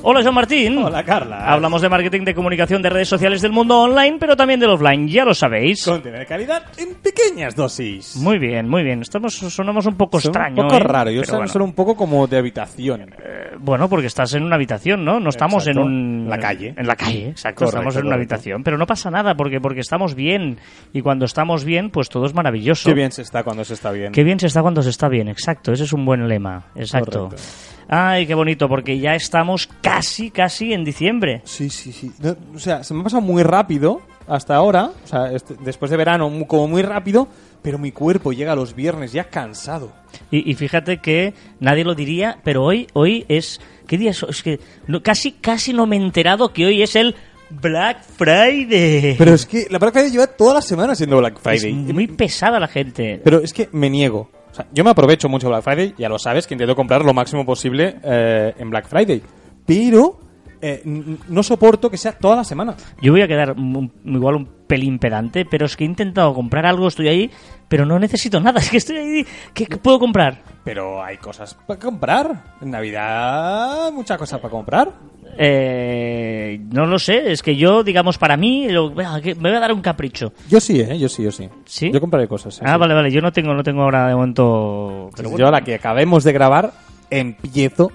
Hola, Joan Martín. Hola, Carla. Hablamos de marketing, de comunicación, de redes sociales del mundo online, pero también del offline, ya lo sabéis. Contenido de calidad en pequeñas dosis. Muy bien, muy bien. Estamos, sonamos un poco Son extraño. Un poco ¿eh? raro. Yo bueno. son un poco como de habitación. Eh, Bueno, porque estás en una habitación, ¿no? No estamos Exacto. en un... La calle. En la calle, exacto. Correcto, estamos en una correcto. habitación. Pero no pasa nada, porque, porque estamos bien. Y cuando estamos bien, pues todo es maravilloso. Qué bien se está cuando se está bien. Qué bien se está cuando se está bien, exacto. Ese es un buen lema, exacto. Correcto. Ay, qué bonito, porque ya estamos casi, casi en diciembre. Sí, sí, sí. No, o sea, se me ha pasado muy rápido hasta ahora. O sea, este- después de verano, como muy rápido. Pero mi cuerpo llega a los viernes ya cansado. Y, y fíjate que nadie lo diría, pero hoy, hoy es... ¿Qué día es? Es que no- casi, casi no me he enterado que hoy es el Black Friday. Pero es que la Black Friday lleva toda la semana siendo Black Friday. Es muy pesada la gente. Pero es que me niego. O sea, yo me aprovecho mucho Black Friday, ya lo sabes, que intento comprar lo máximo posible eh, en Black Friday. Pero eh, no soporto que sea toda la semana. Yo voy a quedar igual un pelín pedante, pero es que he intentado comprar algo, estoy ahí, pero no necesito nada. Es que estoy ahí. ¿Qué, qué puedo comprar? Pero hay cosas para comprar. En Navidad, muchas cosas para comprar. Eh, no lo sé, es que yo, digamos, para mí, lo- me voy a dar un capricho. Yo sí, ¿eh? Yo sí, yo sí. ¿Sí? Yo compraré cosas. sí, Ah, sí. vale, vale, yo no tengo, no tengo ahora de momento. Pero bueno. Yo a la que acabemos de grabar, empiezo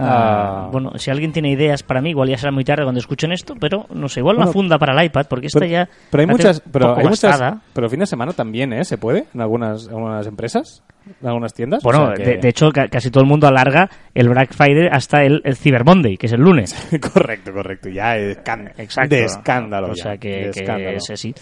Ah, a... bueno, si alguien tiene ideas para mí, igual ya será muy tarde cuando escuchen esto, pero no sé, igual una Bueno, funda para el iPad, porque esta pero, ya. pero hay muchas, pero hay muchas, pero fin de semana también, ¿eh? Se puede en algunas, algunas empresas, en algunas tiendas. Bueno, O sea que- de, de hecho, ca- casi todo el mundo alarga el Black Friday hasta el, el Cyber Monday, que es el lunes. correcto, correcto. Ya es de escándalo. O ya, sea que, es así.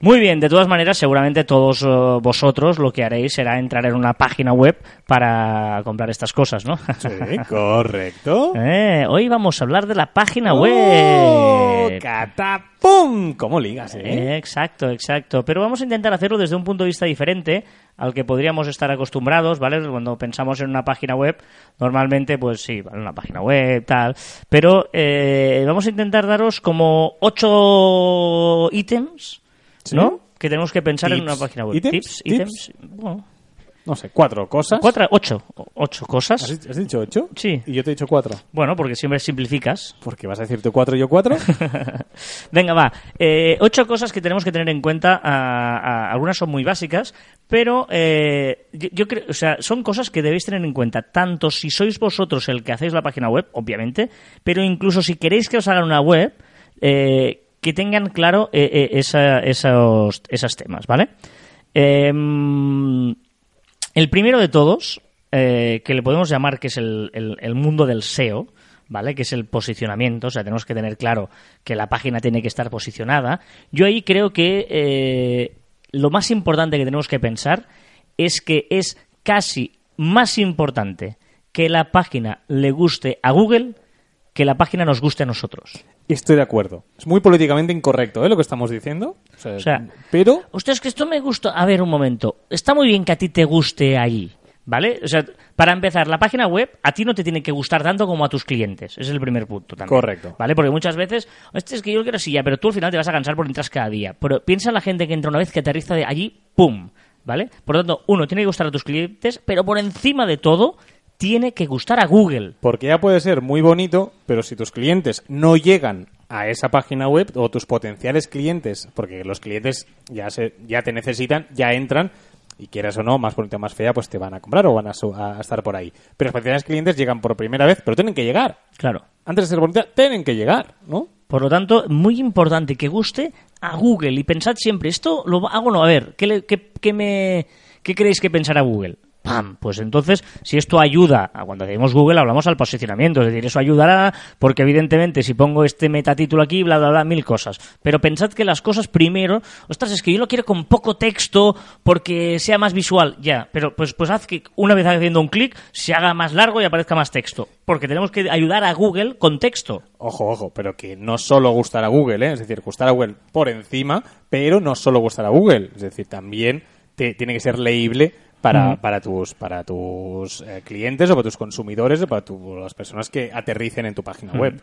Muy bien, de todas maneras, seguramente todos eh, vosotros lo que haréis será entrar en una página web para comprar estas cosas, ¿no? Sí, correcto. Eh, hoy vamos a hablar de la página ¡Oh, web. ¡Catapum! ¿Cómo ligas, eh? Eh, Exacto, exacto. Pero vamos a intentar hacerlo desde un punto de vista diferente al que podríamos estar acostumbrados, ¿vale? Cuando pensamos en una página web, normalmente, pues sí, ¿vale? una página web, tal. Pero eh, vamos a intentar daros como ocho ítems. ¿No? Que tenemos que pensar en una página web. ¿Ítems? Tips, ¿Tips? ítems. Bueno, No sé, cuatro cosas. cuatro, ocho, ocho cosas. ¿Has, has dicho ocho? Sí. Y yo te he dicho cuatro. Bueno, porque siempre simplificas. Porque vas a decir tú cuatro y yo cuatro. Venga, va. Eh, ocho cosas que tenemos que tener en cuenta. ah, ah, algunas son muy básicas, pero eh, yo, yo creo, o sea, son cosas que debéis tener en cuenta, tanto si sois vosotros el que hacéis la página web, obviamente, pero incluso si queréis que os hagan una web, eh, que tengan claro eh, eh, esa- esos, esos temas, ¿vale? Em, el primero de todos, eh, que le podemos llamar que es el, el- mundo del SEO, ¿vale? Que es el posicionamiento, o sea, tenemos que tener claro que la página tiene que estar posicionada. Yo ahí creo que eh, lo más importante que tenemos que pensar es que es casi más importante que la página le guste a Google que la página nos guste a nosotros. Estoy de acuerdo. Es muy políticamente incorrecto, ¿eh? Lo que estamos diciendo. O sea, O sea, pero es que esto me gusta. A ver, un momento. Está muy bien que a ti te guste allí, ¿vale? O sea, para empezar, la página web a ti no te tiene que gustar tanto como a tus clientes. Ese es el primer punto también. Correcto. ¿Vale? Porque muchas veces, hostia, es que yo lo quiero ya, pero tú al final te vas a cansar por entrar cada día. Pero piensa en la gente que entra una vez que aterriza de allí, ¡pum! ¿Vale? Por lo tanto, uno, tiene que gustar a tus clientes, pero por encima de todo, tiene que gustar a Google. Porque ya puede ser muy bonito, pero si tus clientes no llegan a esa página web o tus potenciales clientes, porque los clientes ya se, ya te necesitan, ya entran y quieras o no, más bonita o más fea, pues te van a comprar o van a, su- a estar por ahí. Pero los potenciales clientes llegan por primera vez, pero tienen que llegar. Claro. Antes de ser bonita, tienen que llegar, ¿no? Por lo tanto, muy importante que guste a Google y pensad siempre, esto lo hago no, a ver, ¿qué, le- qué- qué me, ¿qué creéis que pensará Google? ¡Pam! Pues entonces, si esto ayuda, a cuando decimos Google hablamos al posicionamiento, es decir, eso ayudará porque evidentemente si pongo este metatítulo aquí, bla, bla, bla, mil cosas. Pero pensad que las cosas primero, ostras, es que yo lo quiero con poco texto porque sea más visual, ya, pero pues, pues haz que una vez haciendo un clic se haga más largo y aparezca más texto, porque tenemos que ayudar a Google con texto. Ojo, ojo, pero que no solo gustar a Google, ¿eh? es decir, gustar a Google por encima, pero no solo gustar a Google, es decir, también te- tiene que ser leíble para, para tus, para tus eh, clientes o para tus consumidores o para tu- las personas que aterricen en tu página web.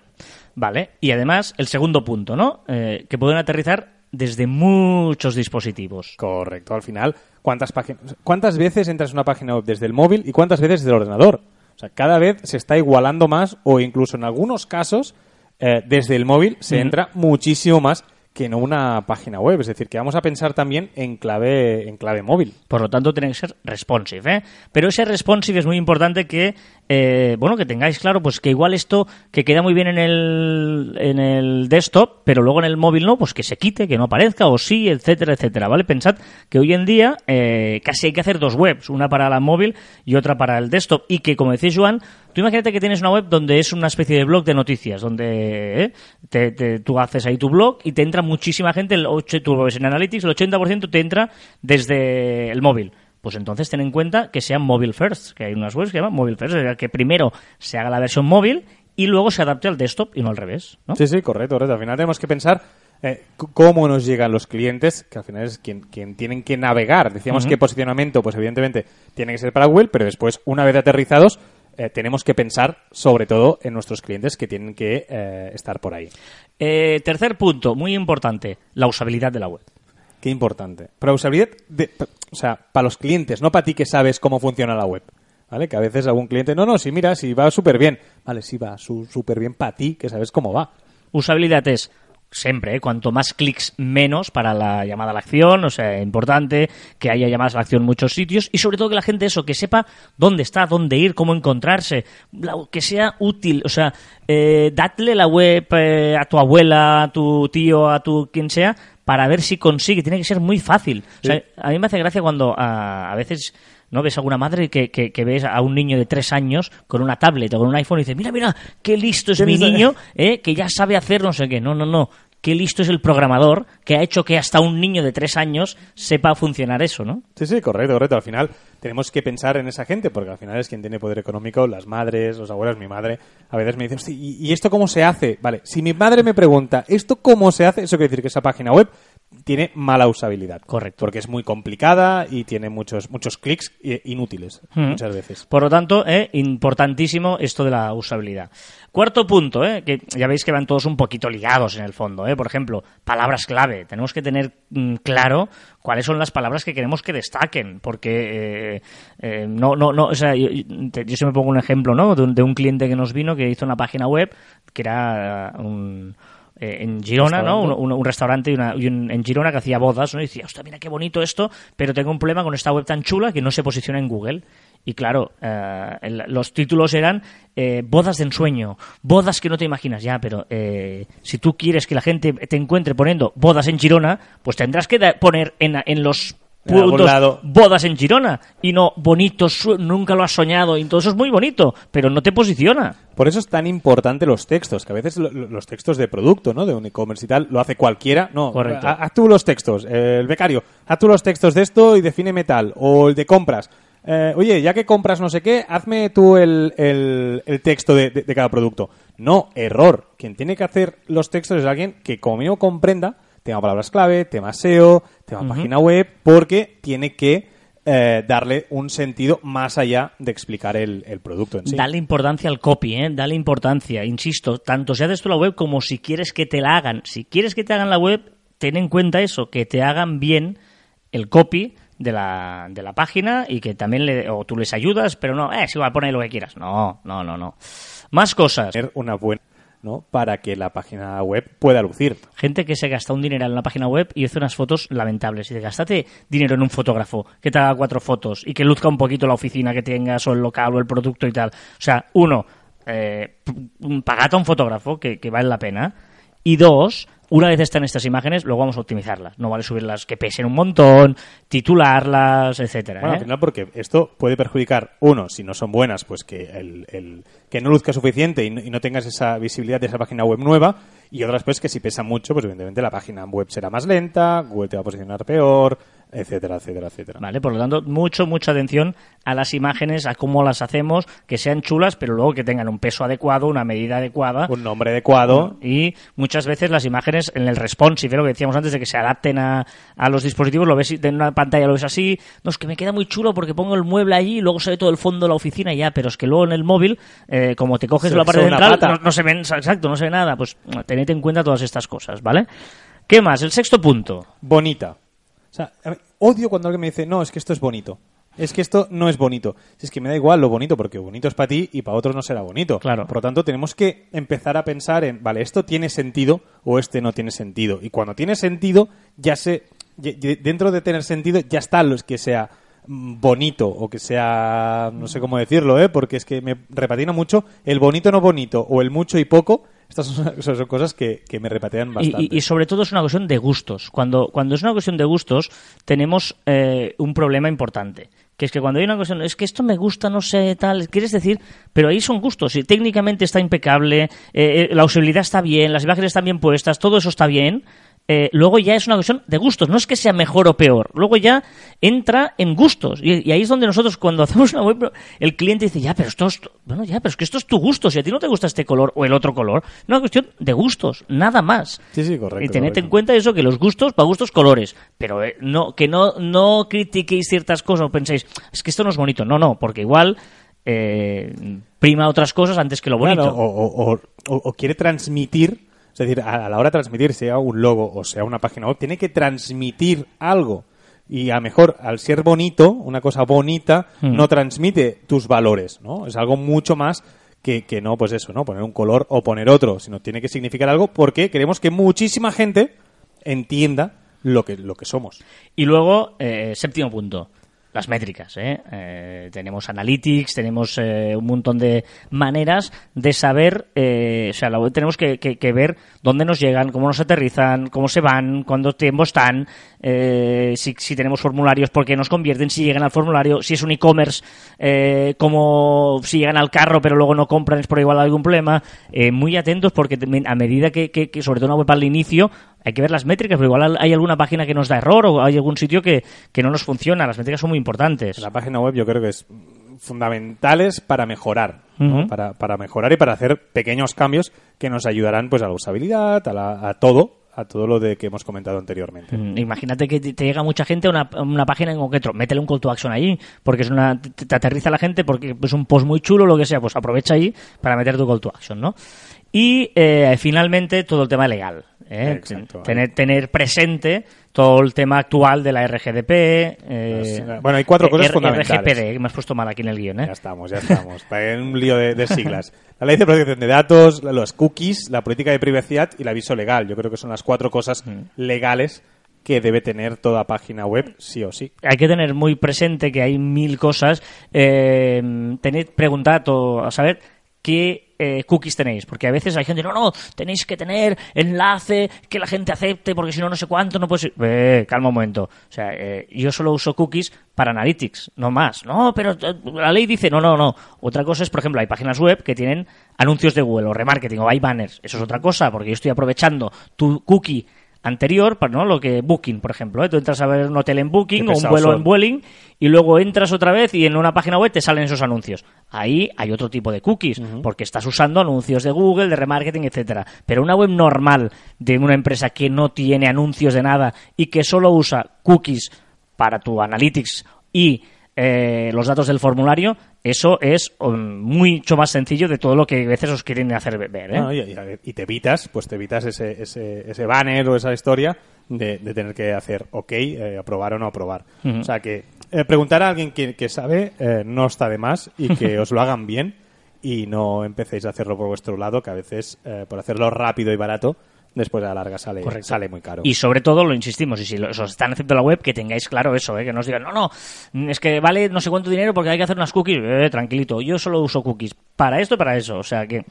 Vale, y además el segundo punto, ¿no? Eh, que pueden aterrizar desde muchos dispositivos. Correcto. Al final, ¿cuántas, páginas, ¿cuántas veces entras en una página web desde el móvil y cuántas veces desde el ordenador? O sea, cada vez se está igualando más o incluso en algunos casos eh, desde el móvil se entra muchísimo más que no una página web. Es decir, que vamos a pensar también en clave, en clave móvil. Por lo tanto, tiene que ser responsive. ¿eh? Pero ese responsive es muy importante que, eh, bueno, que tengáis claro, pues que igual esto que queda muy bien en el, en el desktop, pero luego en el móvil no, pues que se quite, que no aparezca, o sí, etcétera, etcétera. ¿Vale? Pensad que hoy en día eh, casi hay que hacer dos webs, una para la móvil y otra para el desktop. Y que, como decía Joan, Tú imagínate que tienes una web donde es una especie de blog de noticias, donde ¿eh? te, te, tú haces ahí tu blog y te entra muchísima gente, el 8, tú lo ves en Analytics, el 80% te entra desde el móvil. Pues entonces ten en cuenta que sean mobile first, que hay unas webs que llaman mobile first, que primero se haga la versión móvil y luego se adapte al desktop y no al revés. ¿no? Sí, sí, correcto, correcto. Al final tenemos que pensar eh, cómo nos llegan los clientes, que al final es quien, quien tienen que navegar. Decíamos que posicionamiento, pues evidentemente tiene que ser para Google, pero después, una vez aterrizados, eh, tenemos que pensar sobre todo en nuestros clientes que tienen que eh, estar por ahí. Tercer punto, muy importante, la usabilidad de la web. Qué importante. Pero usabilidad, de- o sea, para los clientes, no para ti que sabes cómo funciona la web. ¿Vale? Que a veces algún cliente, no, no, sí, mira, sí va súper bien. Vale, sí va súper bien para ti, que sabes cómo va. Usabilidad es siempre, ¿eh? cuanto más clics menos para la llamada a la acción, o sea, importante que haya llamadas a la acción en muchos sitios y sobre todo que la gente eso, que sepa dónde está, dónde ir, cómo encontrarse, que sea útil, o sea, eh, dadle la web eh, a tu abuela, a tu tío, a tu quien sea, para ver si consigue, tiene que ser muy fácil. O sea, Sí. a mí me hace gracia cuando a, a veces ¿no? Ves alguna madre que, que, que ves a un niño de tres años con una tablet o con un iPhone y dice, mira, mira, qué listo es ¿Qué mi niño, ¿eh? que ya sabe hacer no sé qué. No, no, no. Qué listo es el programador que ha hecho que hasta un niño de tres años sepa funcionar eso, ¿no? Sí, sí, correcto, correcto. Al final tenemos que pensar en esa gente, porque al final es quien tiene poder económico, las madres, los abuelos, mi madre. A veces me "Hostia, ¿y y esto cómo se hace? Vale, si mi madre me pregunta, ¿esto cómo se hace? Eso quiere decir que esa página web tiene mala usabilidad. Correcto. Porque es muy complicada y tiene muchos, muchos clics eh, inútiles, Mm. muchas veces. Por lo tanto, eh, importantísimo esto de la usabilidad. Cuarto punto, eh, que ya veis que van todos un poquito ligados en el fondo. Eh. Por ejemplo, palabras clave. Tenemos que tener mm, claro cuáles son las palabras que queremos que destaquen, porque eh, eh, no, no, no, o sea, yo, yo- yo siempre pongo un ejemplo, ¿no? De un, de un cliente que nos vino que hizo una página web que era un eh, en Girona, ¿no? Un, Restaurante. un- un restaurante y, una- y un- en Girona que hacía bodas, ¿no? Y decía, hostia, mira qué bonito esto, pero tengo un problema con esta web tan chula que no se posiciona en Google. Y claro, eh, el- los títulos eran eh, bodas de ensueño, bodas que no te imaginas ya, pero eh, si tú quieres que la gente te encuentre poniendo bodas en Girona, pues tendrás que poner en, en los puntos lado. bodas en Girona y no bonito, su- nunca lo has soñado, y todo eso es muy bonito, pero no te posiciona. Por eso es tan importante los textos, que a veces lo- lo- los textos de producto, ¿no? De un e-commerce y tal, lo hace cualquiera. No, Correcto. ha- haz tú los textos, eh, el becario, haz tú los textos de esto y defíneme tal. O el de compras. Eh, oye, ya que compras no sé qué, hazme tú el, el- el texto de, de- de cada producto. No, error. Quien tiene que hacer los textos es alguien que como mínimo comprenda tema palabras clave, tema SEO, tema página web, porque tiene que eh, darle un sentido más allá de explicar el, el producto en sí. Dale importancia al copy, ¿eh? Dale importancia. Insisto, tanto si haces tú la web como si quieres que te la hagan. Si quieres que te hagan la web, ten en cuenta eso, que te hagan bien el copy de la, de la página y que también le, o tú les ayudas, pero no, eh, si va a poner lo que quieras. No, no, no, no. Más cosas. una buena, Para que la página web pueda lucir. Gente que se gasta un dinero en una página web y hace unas fotos lamentables. Y dice, gastate dinero en un fotógrafo que te haga cuatro fotos y que luzca un poquito la oficina que tengas o el local o el producto y tal. O sea, uno, eh, pagate a un fotógrafo que vale la pena. Y dos, una vez están estas imágenes, luego vamos a optimizarlas. No vale subirlas que pesen un montón, titularlas, etcétera. Bueno, ¿eh? al final porque esto puede perjudicar, uno, si no son buenas, pues que el, el- que no luzca suficiente y no, y no tengas esa visibilidad de esa página web nueva, y otras pues que si pesa mucho, pues evidentemente la página web será más lenta, Google te va a posicionar peor, etcétera, etcétera, etcétera. Vale, por lo tanto, mucho, mucha atención a las imágenes, a cómo las hacemos, que sean chulas, pero luego que tengan un peso adecuado, una medida adecuada. Un nombre adecuado, Y muchas veces las imágenes en el responsive, lo que decíamos antes de que se adapten a, a los dispositivos, lo ves en una pantalla, lo ves así. No, es que me queda muy chulo porque pongo el mueble allí y luego se ve todo el fondo de la oficina y ya, pero es que luego en el móvil, eh, como te coges Se la ve parte central, no, no se ven, exacto, no se ve nada. Pues tened en cuenta todas estas cosas, ¿vale? ¿Qué más? El sexto punto. Bonita. O sea, odio cuando alguien me dice, no, es que esto es bonito. Es que esto no es bonito. Si es que me da igual lo bonito, porque bonito es para ti y para otros no será bonito. Claro. Por lo tanto, tenemos que empezar a pensar en, vale, esto tiene sentido o este no tiene sentido. Y cuando tiene sentido, ya ya- Dentro de tener sentido, ya está los que sea mm, bonito o que sea. No sé cómo decirlo, ¿eh? Porque es que me repatina mucho el bonito no bonito o el mucho y poco. Estas son, son cosas que, que me repatean bastante. y- y sobre todo es una cuestión de gustos. Cuando, cuando es una cuestión de gustos, tenemos eh, un problema importante. Que es que cuando hay una cuestión, es que esto me gusta, no sé, tal, quieres decir, pero ahí son gustos. Y técnicamente está impecable, eh, eh, la usabilidad está bien, las imágenes están bien puestas, todo eso está bien. Eh, luego ya es una cuestión de gustos, no es que sea mejor o peor, luego ya entra en gustos y, y ahí es donde nosotros cuando hacemos una web el cliente dice ya pero esto es, bueno ya pero es que esto es tu gusto, si a ti no te gusta este color o el otro color, es una cuestión de gustos, nada más. Sí, sí, correcto, Y tened en cuenta eso, que los gustos, para gustos, colores. Pero eh, no, que no, no critiquéis ciertas cosas o penséis, es que esto no es bonito. No, no, porque igual eh, prima otras cosas antes que lo bonito. Claro, o, o- o- o- o quiere transmitir, es decir, a, la hora de transmitir, sea un logo o sea una página web, tiene que transmitir algo. Y a lo mejor, al ser bonito, una cosa bonita, Hmm. no transmite tus valores, ¿no? Es algo mucho más que, que no, pues eso, ¿no? Poner un color o poner otro, sino tiene que significar algo porque queremos que muchísima gente entienda lo que, lo que somos. Y luego, eh, séptimo punto, las métricas. ¿eh? Eh, tenemos analytics, tenemos eh, un montón de maneras de saber, eh, o sea, la tenemos que, que- que ver dónde nos llegan, cómo nos aterrizan, cómo se van, cuánto tiempo están, eh, si, si tenemos formularios, por qué nos convierten, si llegan al formulario, si es un e-commerce, como si llegan al carro pero luego no compran, es por igual algún problema. Muy atentos porque a medida que, que- que, sobre todo una web al inicio, hay que ver las métricas, pero igual hay alguna página que nos da error o hay algún sitio que, que no nos funciona. Las métricas son muy importantes. La página web yo creo que es fundamentales para mejorar, para, para mejorar y para hacer pequeños cambios que nos ayudarán pues a la usabilidad, a, la- a todo, a todo lo de que hemos comentado anteriormente. Mm, Imagínate que te llega mucha gente a una, una página en concreto, métele un call to action ahí, porque es una, te, te aterriza la gente, porque es un post muy chulo, lo que sea, pues aprovecha ahí para meter tu call to action, ¿no? Y eh, finalmente todo el tema legal. ¿Eh? Tener, tener presente todo el tema actual de la RGDP. eh, Pues, bueno, hay cuatro cosas R- fundamentales. RGPD, que me has puesto mal aquí en el guion, ¿eh? Ya estamos, ya estamos. En un lío de, de siglas. La ley de protección de datos, los cookies, la política de privacidad y el aviso legal. Yo creo que son las cuatro cosas legales que debe tener toda página web, sí o sí. hay que tener muy presente que hay mil cosas. Eh, tened, preguntad o a saber qué eh, cookies tenéis, porque a veces hay gente, no, no, tenéis que tener enlace, que la gente acepte, porque si no, no sé cuánto, no puede ser. Eh, calma un momento. O sea, eh, yo solo uso cookies para Analytics, no más. No, pero eh, la ley dice, no, no, no. Otra cosa es, por ejemplo, hay páginas web que tienen anuncios de Google o remarketing o hay banners. Eso es otra cosa, porque yo estoy aprovechando tu cookie anterior, para ¿no? lo que Booking, por ejemplo. ¿eh? Tú entras a ver un hotel en Booking o un vuelo son. en Vueling y luego entras otra vez y en una página web te salen esos anuncios. Ahí hay otro tipo de cookies, porque estás usando anuncios de Google, de remarketing, etcétera. Pero una web normal de una empresa que no tiene anuncios de nada y que solo usa cookies para tu analytics y eh, los datos del formulario, eso es um, mucho más sencillo de todo lo que a veces os quieren hacer ver. ¿eh? No, y, te evitas, pues te evitas ese, ese, ese banner o esa historia de, de tener que hacer ok, eh, aprobar o no aprobar. O sea que eh, preguntar a alguien que, que sabe eh, no está de más y que os lo hagan bien y no empecéis a hacerlo por vuestro lado, que a veces eh, por hacerlo rápido y barato, después a la larga sale, Correcto. sale muy caro. Y sobre todo, lo insistimos, y si lo- os están haciendo la web, que tengáis claro eso, ¿eh? que no os digan, no, no, es que vale no sé cuánto dinero porque hay que hacer unas cookies. Eh, tranquilito, yo solo uso cookies para esto y para eso. O sea que,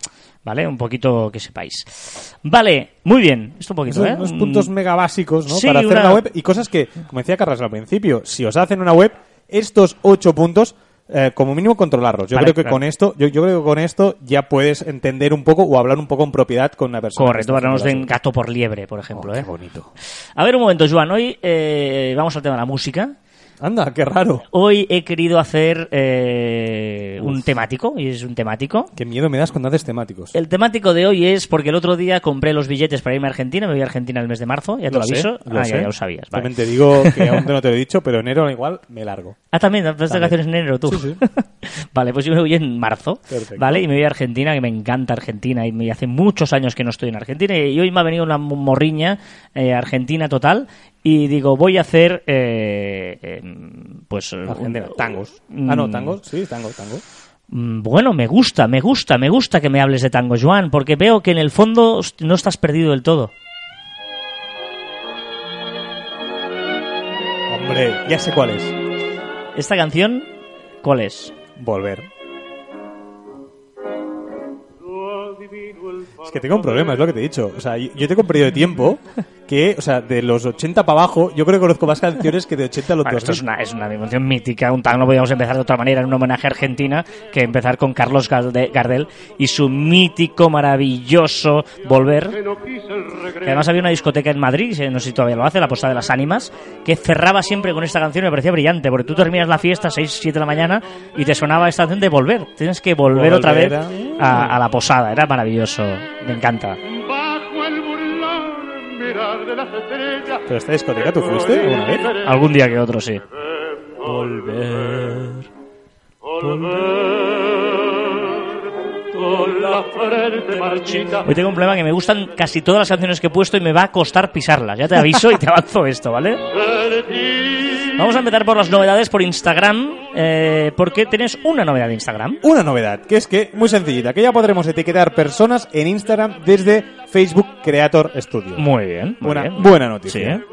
vale, un poquito que sepáis. Vale, muy bien, esto un poquito, Esos ¿eh? unos puntos mega básicos ¿no? sí, para hacer una- una web y cosas que, como decía Carlos al principio, si os hacen una web, estos ocho puntos, eh, como mínimo controlarlos. Yo Vale, creo que claro. con esto, yo, yo creo que con esto ya puedes entender un poco o hablar un poco en propiedad con una persona. Correcto, den la gato por liebre, por ejemplo, Oh, ¿eh? Bonito. A ver, un momento, Joan. Hoy eh, vamos al tema de la música. Anda, qué raro. Hoy he querido hacer eh, un temático, y es un temático. Qué miedo me das cuando haces temáticos. El temático de hoy es porque el otro día compré los billetes para irme a Argentina, me voy a Argentina el mes de marzo, ya te lo, sé, aviso. lo ah, sé. ya, ya lo sabías. vale. También te digo que aún no te lo he dicho, pero enero igual me largo. Ah, también, ¿has de vacaciones en enero tú? Sí, sí. vale, pues yo me voy en marzo, Perfecto. ¿vale? Y me voy a Argentina, que me encanta Argentina, y me hace muchos años que no estoy en Argentina, y hoy me ha venido una morriña eh, argentina total, y digo, voy a hacer, eh, eh, pues... Argentina, un- tangos. Ah, no, Mm, tangos, sí, tango, tango. Mm, Bueno, me gusta, me gusta, me gusta que me hables de tango, Joan, porque veo que en el fondo no estás perdido del todo. Hombre, ya sé cuál es. ¿Esta canción cuál es? Volver. Es que tengo un problema, es lo que te he dicho. O sea, yo tengo un periodo de tiempo que, o sea, de los 80 para abajo, yo creo que conozco más canciones que de 80 a los Bueno, esto 2000. es una, es una dimensión mítica. Un tango no podíamos empezar de otra manera en un homenaje a Argentina que empezar con Carlos Gardel y su mítico, maravilloso Volver. Que además había una discoteca en Madrid, eh, no sé si todavía lo hace, la Posada de las Ánimas, que cerraba siempre con esta canción y me parecía brillante, porque tú terminas la fiesta a 6, 7 de la mañana y te sonaba esta canción de Volver. Tienes que volver, otra vez Volver a, a la posada, era maravilloso, me encanta. ¿Pero esta discoteca tú fuiste alguna vez? Algún día que otro, sí. Volver. Volver. Con la frente marchita. Hoy tengo un problema que me gustan casi todas las canciones que he puesto y me va a costar pisarlas. Ya te aviso y te avanzo esto, ¿vale? Vamos a empezar por las novedades por Instagram, eh, porque tienes una novedad de Instagram. Una novedad, que es que, muy sencillita, que ya podremos etiquetar personas en Instagram desde Facebook Creator Studio. Muy bien, muy buena, bien. buena noticia. Sí,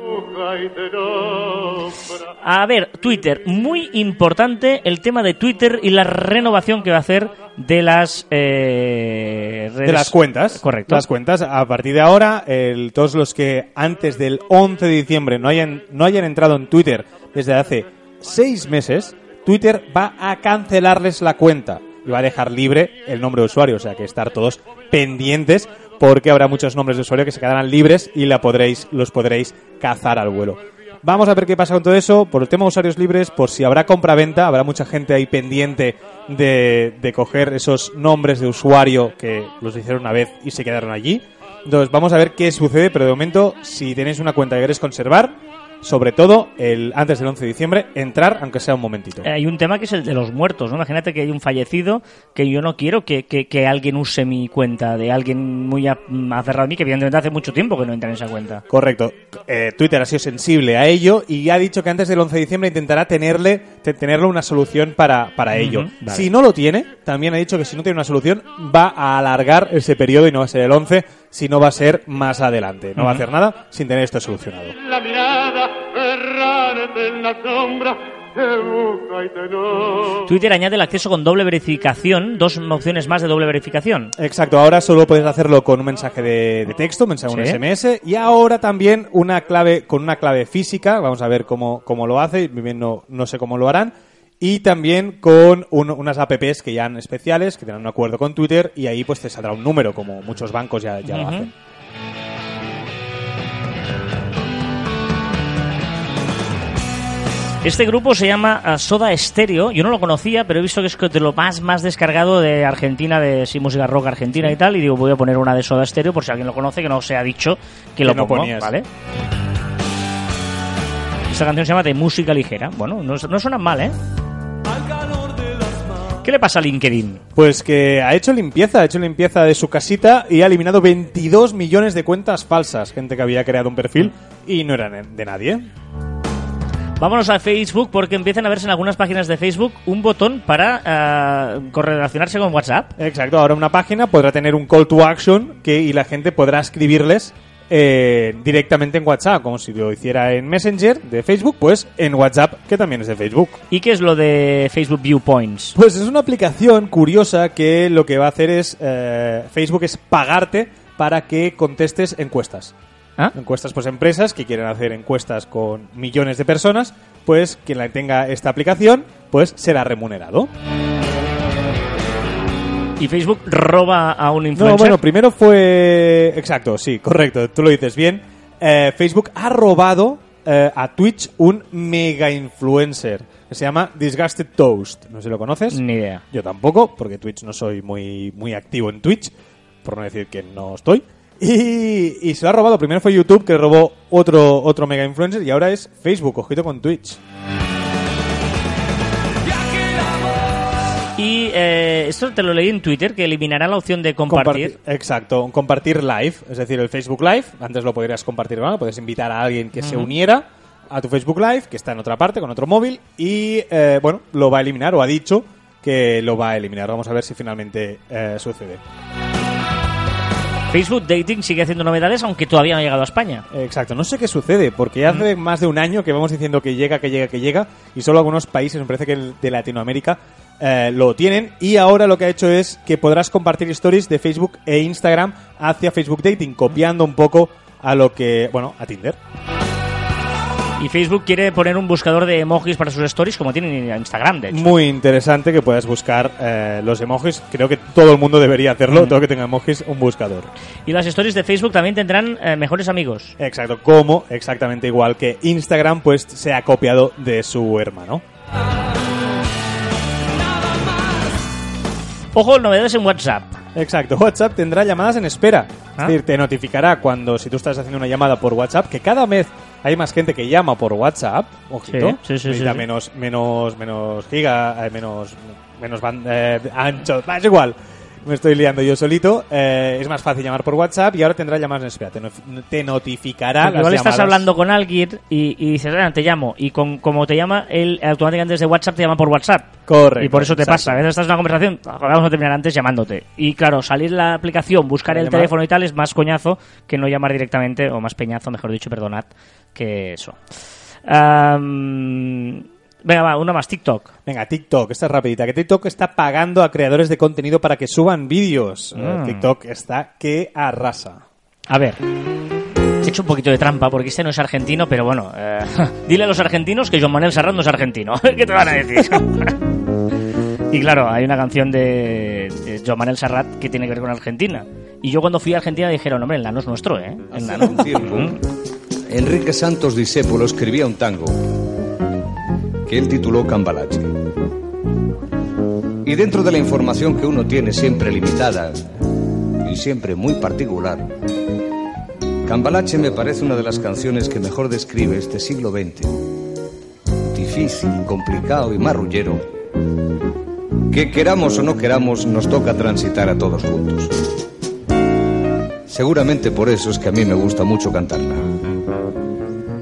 A ver, Twitter, muy importante el tema de Twitter y la renovación que va a hacer de las eh, redes- De las cuentas. Correcto. Las cuentas. A partir de ahora, el- todos los que antes del 11 de diciembre no hayan, no hayan entrado en Twitter desde hace seis meses, Twitter va a cancelarles la cuenta y va a dejar libre el nombre de usuario. O sea que estar todos pendientes porque habrá muchos nombres de usuario que se quedarán libres y la podréis, los podréis cazar al vuelo. Vamos a ver qué pasa con todo eso. Por el tema de usuarios libres, por si habrá compra-venta, habrá mucha gente ahí pendiente de, coger esos nombres de usuario que los hicieron una vez y se quedaron allí. Entonces, vamos a ver qué sucede, pero de momento, si tenéis una cuenta que queréis conservar, sobre todo el antes del 11 de diciembre, entrar, aunque sea un momentito. Hay un tema que es el de los muertos, ¿no? Imagínate que hay un fallecido que yo no quiero que, que- que alguien use mi cuenta de alguien muy a- aferrado a mí, que evidentemente hace mucho tiempo que no entra en esa cuenta. Correcto. Eh, Twitter ha sido sensible a ello y ha dicho que antes del 11 de diciembre intentará tenerle, te- tenerle una solución para, para ello. Vale. Si no lo tiene, también ha dicho que si no tiene una solución, va a alargar ese periodo y no va a ser el 11, sino va a ser más adelante. No va a hacer nada sin tener esto solucionado. La mirada en la sombra. Twitter añade el acceso con doble verificación, dos opciones más de doble verificación. Exacto, ahora solo puedes hacerlo con un mensaje de, de texto, un mensaje, un Sí. SMS, y ahora también una clave con una clave física. Vamos a ver cómo, cómo lo hace, bien no, no sé cómo lo harán. Y también con un- unas apps que ya han especiales, que tienen un acuerdo con Twitter, y ahí pues te saldrá un número, como muchos bancos ya, ya lo hacen. Este grupo se llama ah, Soda Stereo. Yo no lo conocía, pero he visto que es de lo más, más descargado de Argentina, de sí, música rock argentina y tal. Y digo, voy a poner una de Soda Stereo por si alguien lo conoce, que no se ha dicho que, lo no pongo. ¿vale? Esta canción se llama De Música Ligera. Bueno, no, no suena mal, ¿eh? ¿Qué le pasa a LinkedIn? Pues que ha hecho limpieza, ha hecho limpieza de su casita y ha eliminado 22 millones de cuentas falsas. Gente que había creado un perfil y no eran de nadie. Vámonos a Facebook porque empiezan a verse en algunas páginas de Facebook un botón para ah, correlacionarse con WhatsApp. Exacto, ahora una página podrá tener un call to action que, y la gente podrá escribirles eh, directamente en WhatsApp, como si lo hiciera en Messenger de Facebook, pues en WhatsApp, que también es de Facebook. ¿Y qué es lo de Facebook Viewpoints? Pues es una aplicación curiosa que lo que va a hacer es, eh, Facebook es pagarte para que contestes encuestas. ¿Ah? Encuestas, pues empresas que quieren hacer encuestas con millones de personas, pues quien la tenga esta aplicación, pues será remunerado. ¿Y Facebook roba a un No, influencer? bueno, primero fue... Exacto, sí, correcto, tú lo dices bien. Eh, Facebook ha robado eh, a Twitch un mega influencer que se llama Disgusted Toast. No sé si lo conoces. Ni idea. Yo tampoco, porque Twitch no soy muy, muy activo en Twitch, por no decir que no estoy. Y, y se lo ha robado. Primero fue YouTube, que robó otro, otro mega influencer, y ahora es Facebook, ojito con Twitch. Y eh, esto te lo leí en Twitter, que eliminará la opción de compartir. Comparti- Exacto, compartir live, es decir, el Facebook Live. Antes lo podrías compartir, ¿no? Puedes invitar a alguien que se uniera a tu Facebook Live, que está en otra parte, con otro móvil, y eh, bueno, lo va a eliminar, o ha dicho que lo va a eliminar. Vamos a ver si finalmente eh, sucede. Facebook Dating sigue haciendo novedades, aunque todavía no ha llegado a España. Exacto, no sé qué sucede, porque ya hace más de un año que vamos diciendo que llega, que llega, que llega, y solo algunos países, me parece que el de Latinoamérica, eh, lo tienen, y ahora lo que ha hecho es que podrás compartir stories de Facebook e Instagram hacia Facebook Dating, copiando un poco a lo que, bueno, a Tinder. Y Facebook quiere poner un buscador de emojis para sus stories, como tienen en Instagram, de hecho. Muy interesante que puedas buscar eh, los emojis, creo que todo el mundo debería hacerlo, todo que tenga emojis, un buscador. Y las stories de Facebook también tendrán eh, mejores amigos. Exacto, como exactamente igual que Instagram, pues se ha copiado de su hermano. Ojo, novedades en WhatsApp. Exacto, WhatsApp tendrá llamadas en espera. Ah. Es decir, te notificará cuando, si tú estás haciendo una llamada por WhatsApp, que cada vez hay más gente que llama por WhatsApp. Ojito, Sí, sí, sí, menos, menos, menos giga, eh, menos, menos eh, ancho, es igual. Me estoy liando yo solito. Eh, es más fácil llamar por WhatsApp y ahora tendrá llamadas en espera. Te, no- te notificará Porque las igual estás hablando con alguien y, y dices, "Ah, te llamo. Y con, como te llama, él automáticamente desde WhatsApp te llama por WhatsApp. Correcto, Y por eso te exacto. pasa. A veces estás en una conversación, vamos a terminar antes llamándote. Y claro, salir la aplicación, buscar el teléfono y tal es más coñazo que no llamar directamente, o más peñazo, mejor dicho, perdonad, que eso. Am, venga, va, una más, TikTok. Venga, TikTok, esta es rapidita. Que TikTok está pagando a creadores de contenido para que suban vídeos. Eh, Mm. TikTok está que arrasa. A ver. He hecho un poquito de trampa porque este no es argentino, pero bueno, eh, dile a los argentinos que Joan Manuel Serrat no es argentino. ¿Qué te van a decir? y claro, hay una canción de, de Joan Manuel Serrat que tiene que ver con Argentina. Y yo cuando fui a Argentina dijeron, hombre, el nano es nuestro, ¿eh? El nano. un tiempo, Enrique Santos Discépolo escribía un tango que él tituló Cambalache. Y dentro de la información que uno tiene siempre limitada y siempre muy particular, Cambalache me parece una de las canciones que mejor describe este siglo XX. Difícil, complicado y marrullero, que queramos o no queramos nos toca transitar a todos juntos. Seguramente por eso es que a mí me gusta mucho cantarla.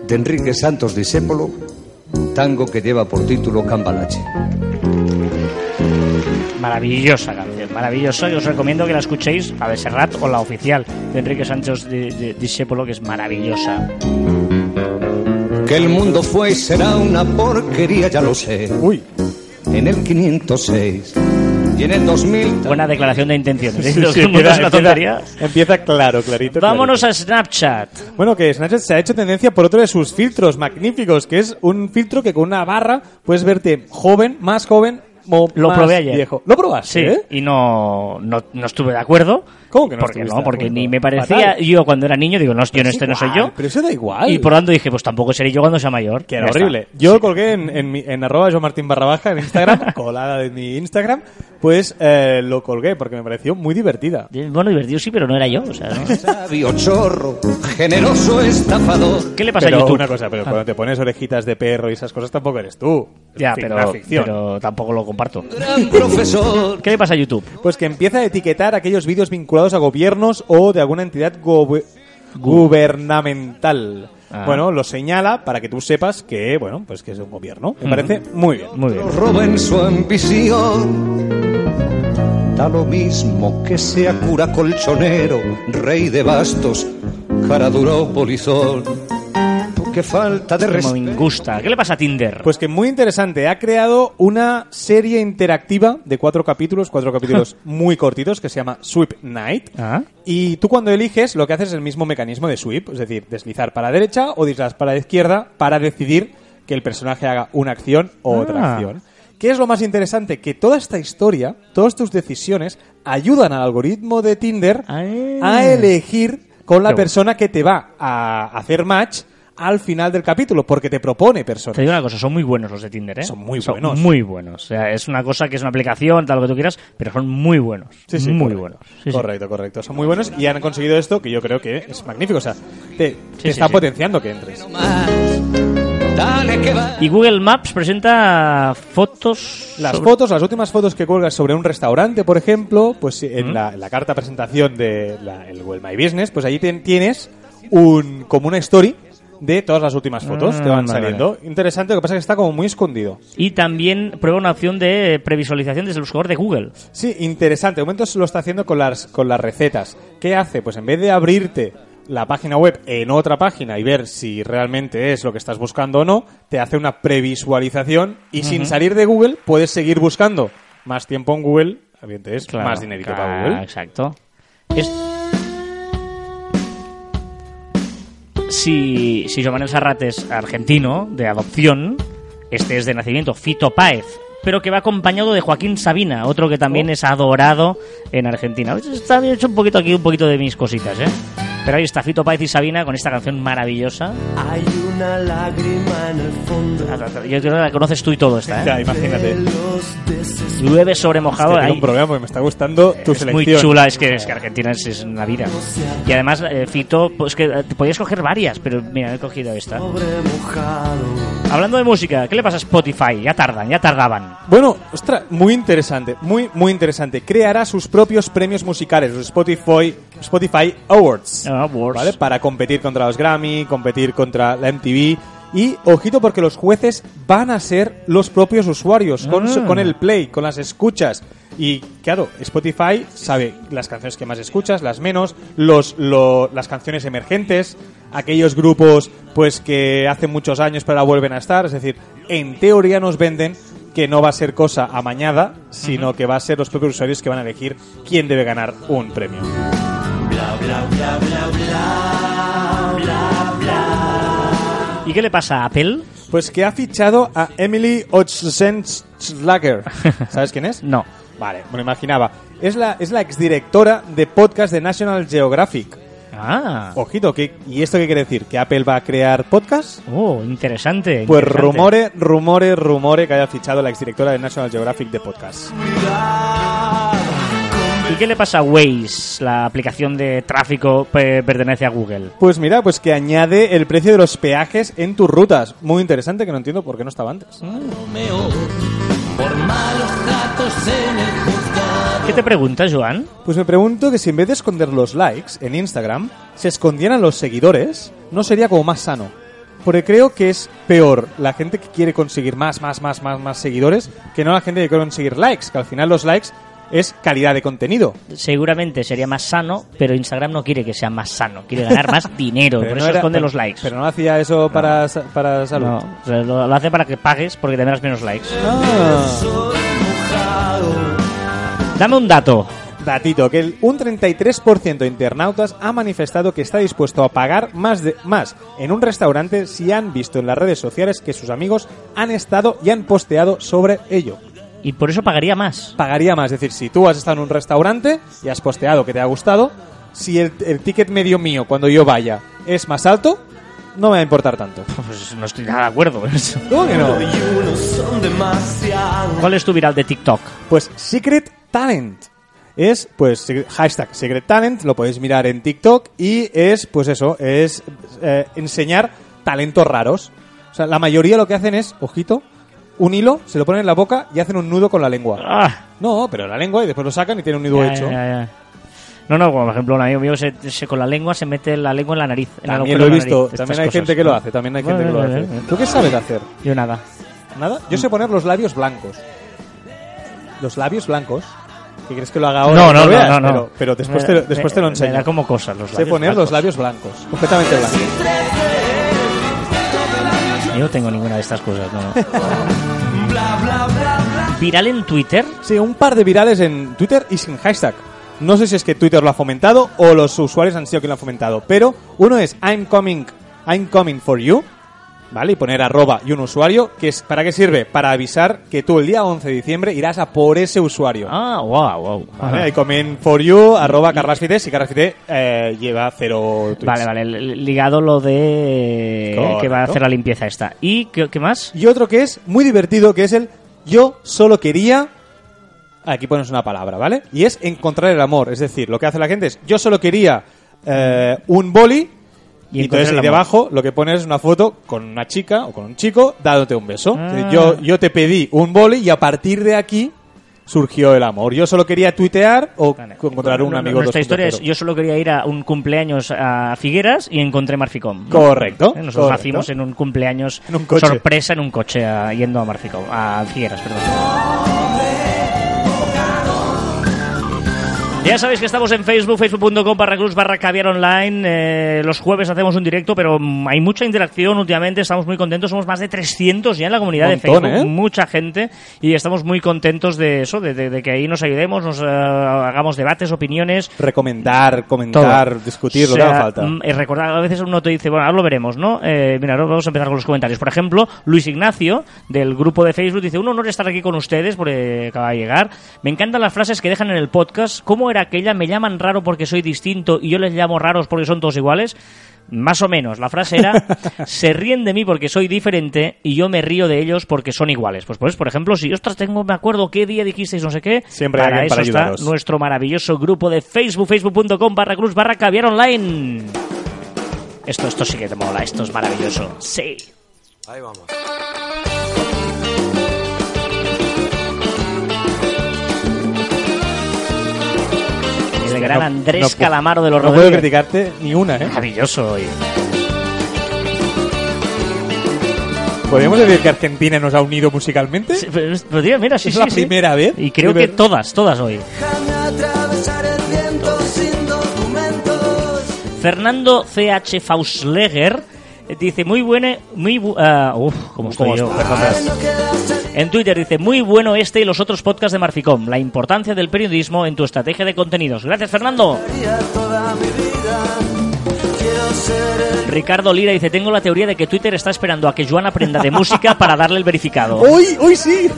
De Enrique Santos Discépolo, tango que lleva por título Cambalache. Maravillosa canción, maravillosa. Y os recomiendo que la escuchéis, a Serrat o la oficial de Enrique Sánchez de, de- Discépolo, que es maravillosa. Que el mundo fue y será una porquería, ya lo sé. Uy, En el 506 y en el 2000. Buena declaración de intenciones. ¿eh? Sí, sí, empieza, es una empieza- tontería. empieza claro, clarito. Vámonos clarito. a Snapchat. Bueno, que Snapchat se ha hecho tendencia por otro de sus filtros magníficos, que es un filtro que con una barra puedes verte joven, más joven o Lo más probé ayer. viejo. ¿Lo probaste? Sí, eh? y no, no, no estuve de acuerdo. ¿Cómo que no Porque no, porque ni me parecía Fatal. yo cuando era niño, digo, no, yo no, Es este no soy yo. Pero eso da igual. Y por lo tanto dije, pues tampoco seré yo cuando sea mayor. Que era Ya está. horrible. Yo colgué en, en, mi- en arroba Joan Martín barra baja en Instagram, colada de mi Instagram, pues eh, lo colgué porque me pareció muy divertida. Bueno, divertido sí, pero no era yo. O sea, ¿no? Sabio chorro, generoso estafador. ¿Qué le pasa Pero a YouTube? una cosa, pero cuando te pones orejitas de perro y esas cosas tampoco eres tú. Ya, pero, pero tampoco lo comparto. Gran profesor. ¿Qué le pasa a YouTube? Pues que empieza a etiquetar aquellos vídeos vinculados a gobiernos o de alguna entidad gobe- gubernamental. Ah. Bueno, lo señala para que tú sepas que, bueno, pues que es un gobierno. Me parece muy bien. Muy bien. roba en su ambición. Da lo mismo que sea cura colchonero, rey de bastos, cara duro polizón. Qué falta de Como respeto. me gusta. ¿Qué le pasa a Tinder? Pues que muy interesante. Ha creado una serie interactiva de cuatro capítulos, cuatro capítulos muy cortitos, que se llama Sweep Night. Ah. Y tú cuando eliges, lo que haces es el mismo mecanismo de sweep, es decir, deslizar para la derecha o deslizar para la izquierda para decidir que el personaje haga una acción o otra Ah. acción. ¿Qué es lo más interesante? Que toda esta historia, todas tus decisiones, ayudan al algoritmo de Tinder Ah. a elegir con la persona que te va a hacer match al final del capítulo, porque te propone personas. Te digo una cosa, son muy buenos los de Tinder, ¿eh? Son muy buenos. muy buenos. O sea, es una cosa que es una aplicación, tal lo que tú quieras, pero son muy buenos. Sí, sí, muy correcto. buenos. Sí, sí. correcto, correcto. Son muy buenos y han conseguido esto que yo creo que es magnífico. O sea, te, te sí, está sí. potenciando que entres. Dale que va. Y Google Maps presenta fotos. Las sobre- fotos, las últimas fotos que cuelgas sobre un restaurante, por ejemplo, pues en, la, en la carta presentación de la- el Google My Business, pues allí ten- tienes un como una story de todas las últimas fotos, Ah, te van vale, saliendo. Interesante, lo que pasa es que está como muy escondido. Y también prueba una opción de previsualización desde el buscador de Google. Sí, interesante. De momento se lo está haciendo con las, con las recetas. ¿Qué hace? Pues en vez de abrirte la página web en otra página y ver si realmente es lo que estás buscando o no, te hace una previsualización y sin salir de Google puedes seguir buscando. Más tiempo en Google, evidentemente es Claro, más dinerito claro, para Google. Exacto. Es- Si, si Giovanni Serrat es argentino, de adopción, este es de nacimiento Fito Páez, pero que va acompañado de Joaquín Sabina, otro que también Oh. es adorado en Argentina. Está hecho un poquito aquí, un poquito de mis cositas, ¿eh? Pero ahí está Fito Páez y Sabina con esta canción maravillosa. Hay una lágrima en el fondo. Yo creo que la conoces tú y todo esta, ¿eh? Ya, imagínate. Llueve sobre mojado. Ahí. un problema porque me está gustando tu es muy selección. chula, es que, es que Argentina es, es una vida. Y además, eh, Fito, pues que eh, te podías coger varias, pero mira, he cogido esta. Hablando de música, ¿qué le pasa a Spotify? Ya tardan, ya tardaban. Bueno, ostras, muy interesante, muy, muy interesante. Creará sus propios premios musicales, los Spotify, Spotify Awards. Ah, Awards. ¿Vale? Para competir contra los Grammy, competir contra la MTV. Y ojito porque los jueces van a ser los propios usuarios, con, Ah. con el play, con las escuchas. Y claro, Spotify sabe las canciones que más escuchas, las menos, los, lo- las canciones emergentes, aquellos grupos pues que hace muchos años pero ahora vuelven a estar. Es decir, en teoría nos venden que no va a ser cosa amañada, sino que va a ser los propios usuarios que van a elegir quién debe ganar un premio. ¿Y qué le pasa a Apple? Pues que ha fichado a Emily Ochtsenschlager. ¿Sabes quién es? No. Vale, me lo imaginaba. Es la, es la exdirectora de podcast de National Geographic. Ah. Ojito, ¿qué, ¿y esto qué quiere decir? ¿Que Apple va a crear podcast? Oh, interesante. Pues interesante. rumore, rumore, rumore que haya fichado la exdirectora de National Geographic de podcast. ¿Y qué le pasa a Waze, la aplicación de tráfico que pertenece a Google? Pues mira, pues que añade el precio de los peajes en tus rutas. Muy interesante, que no entiendo por qué no estaba antes. Por malos tratos en el juzgado. ¿Qué te preguntas, Joan? Pues me pregunto que si en vez de esconder los likes en Instagram, se escondieran los seguidores, ¿no sería como más sano? Porque creo que es peor la gente que quiere conseguir más, más, más, más, más seguidores que no la gente que quiere conseguir likes, que al final los likes es calidad de contenido. Seguramente sería más sano, pero Instagram no quiere que sea más sano, quiere ganar más dinero, por no eso era- esconde pero- los likes. Pero no hacía eso para, para salud. No, o sea, lo, lo hace para que pagues porque tendrás menos likes. Ah. Dame un dato. Datito, que el- un 33% de internautas ha manifestado que está dispuesto a pagar más, de, más en un restaurante si han visto en las redes sociales que sus amigos han estado y han posteado sobre ello. Y por eso pagaría más. Pagaría más, es decir, si tú has estado en un restaurante y has posteado que te ha gustado, si el, el ticket medio mío cuando yo vaya es más alto, no me va a importar tanto. Pues no estoy nada de acuerdo. con eso. ¿Cómo que no? Y unos son demasiado. ¿Cuál es tu viral de TikTok? Pues Secret Talent. Es, pues, hashtag Secret Talent, lo podéis mirar en TikTok y es, pues eso, es eh, enseñar talentos raros. O sea, la mayoría lo que hacen es, ojito, un hilo, se lo ponen en la boca y hacen un nudo con la lengua. Ah, No, pero la lengua y después lo sacan y tienen un nudo ya, hecho. ya, ya. No, no, como por ejemplo un amigo mío se, se- con la lengua se mete la lengua en la nariz. en También lo he visto, nariz, también hay cosas. gente que lo hace, también hay gente que lo Bueno, hace. bueno, bueno. ¿Tú qué sabes hacer? Yo nada. ¿Nada? Yo sé poner los labios blancos. Los labios blancos. ¿Qué crees que lo haga ahora? No, no, no, veas, no, no. Pero, pero después, Me- te, después te lo me- enseño. Me da como cosas los Sé labios poner los blancos. labios blancos, completamente blancos. Yo no tengo ninguna de estas cosas, no. no. Viral en Twitter. Sí, un par de virales en Twitter y sin hashtag. No sé si es que Twitter lo ha fomentado o los usuarios han sido quien lo han fomentado, pero uno es I'm coming, I'm coming for you ¿vale? Y poner arroba y un usuario, que es ¿para qué sirve? Para avisar que tú el día 11 de diciembre irás a por ese usuario. Ah, wow, wow. ¿Vale? Ahí comen for you, arroba carrasfides y carrasfides eh, lleva cero tweets. Vale, vale, li- ligado lo de Correcto. que va a hacer la limpieza esta. ¿Y qué, qué más? Y otro que es muy divertido, que es el yo solo quería... Aquí pones una palabra, ¿vale? Y es encontrar el amor. Es decir, lo que hace la gente es yo solo quería eh, un boli Y y, entonces ahí debajo lo que pones es una foto con una chica o con un chico dándote un beso. Ah. Yo, yo te pedí un boli y a partir de aquí surgió el amor. Yo solo quería tuitear o Vale. encontrar un No, amigo Nuestra historia es, 2.0. yo solo quería ir a un cumpleaños a Figueras y encontré Marficom. ¿no? Correcto, Eh, Nosotros correcto. nacimos en un cumpleaños En un coche. sorpresa en un coche a- yendo a Marficom, a Figueras, perdón. Ya sabéis que estamos en Facebook, facebook.com barra cruz barra caviar online. Eh, los jueves hacemos un directo, pero mm, hay mucha interacción últimamente. Estamos muy contentos. Somos más de 300 ya en la comunidad Montón, de Facebook. ¿eh? Mucha gente. Y estamos muy contentos de eso, de, de- de que ahí nos ayudemos, nos eh, hagamos debates, opiniones. Recomendar, comentar, Todo. discutir, O lo que sea, haga falta. mm, eh, recordar, a veces uno te dice, bueno, ahora lo veremos, ¿no? Eh, mira, ahora vamos a empezar con los comentarios. Por ejemplo, Luis Ignacio, del grupo de Facebook, dice, un honor estar aquí con ustedes porque acaba de llegar. Me encantan las frases que dejan en el podcast. ¿Cómo era aquella? Me llaman raro porque soy distinto y yo les llamo raros porque son todos iguales. Más o menos, la frase era, se ríen de mí porque soy diferente y yo me río de ellos porque son iguales. Pues, pues por ejemplo, si, ostras, tengo, me acuerdo qué día dijisteis no sé qué, Siempre hay para eso para está nuestro maravilloso grupo de Facebook, facebook.com barra cruz barra caviar online. Esto, esto sí que te mola, esto es maravilloso. Sí. Ahí vamos. El gran No- Andrés no Calamaro de los No puedo Rodríguez. criticarte ni una, ¿eh? Maravilloso hoy. ¿Podríamos decir que Argentina nos ha unido musicalmente? Sí, pero, pero, tío, mira, sí, ¿Es sí, la sí. primera vez? Y creo que todas, todas hoy. Fernando CH Fausleger eh, dice muy buena, muy bu- ah, uf, cómo estoy ¿Cómo yo, estás? En Twitter dice muy bueno este y los otros podcasts de Marficom, la importancia del periodismo en tu estrategia de contenidos. Gracias Fernando. Ricardo Lira dice tengo la teoría de que Twitter está esperando a que Joan aprenda de música para darle el verificado. ¡Hoy, hoy sí!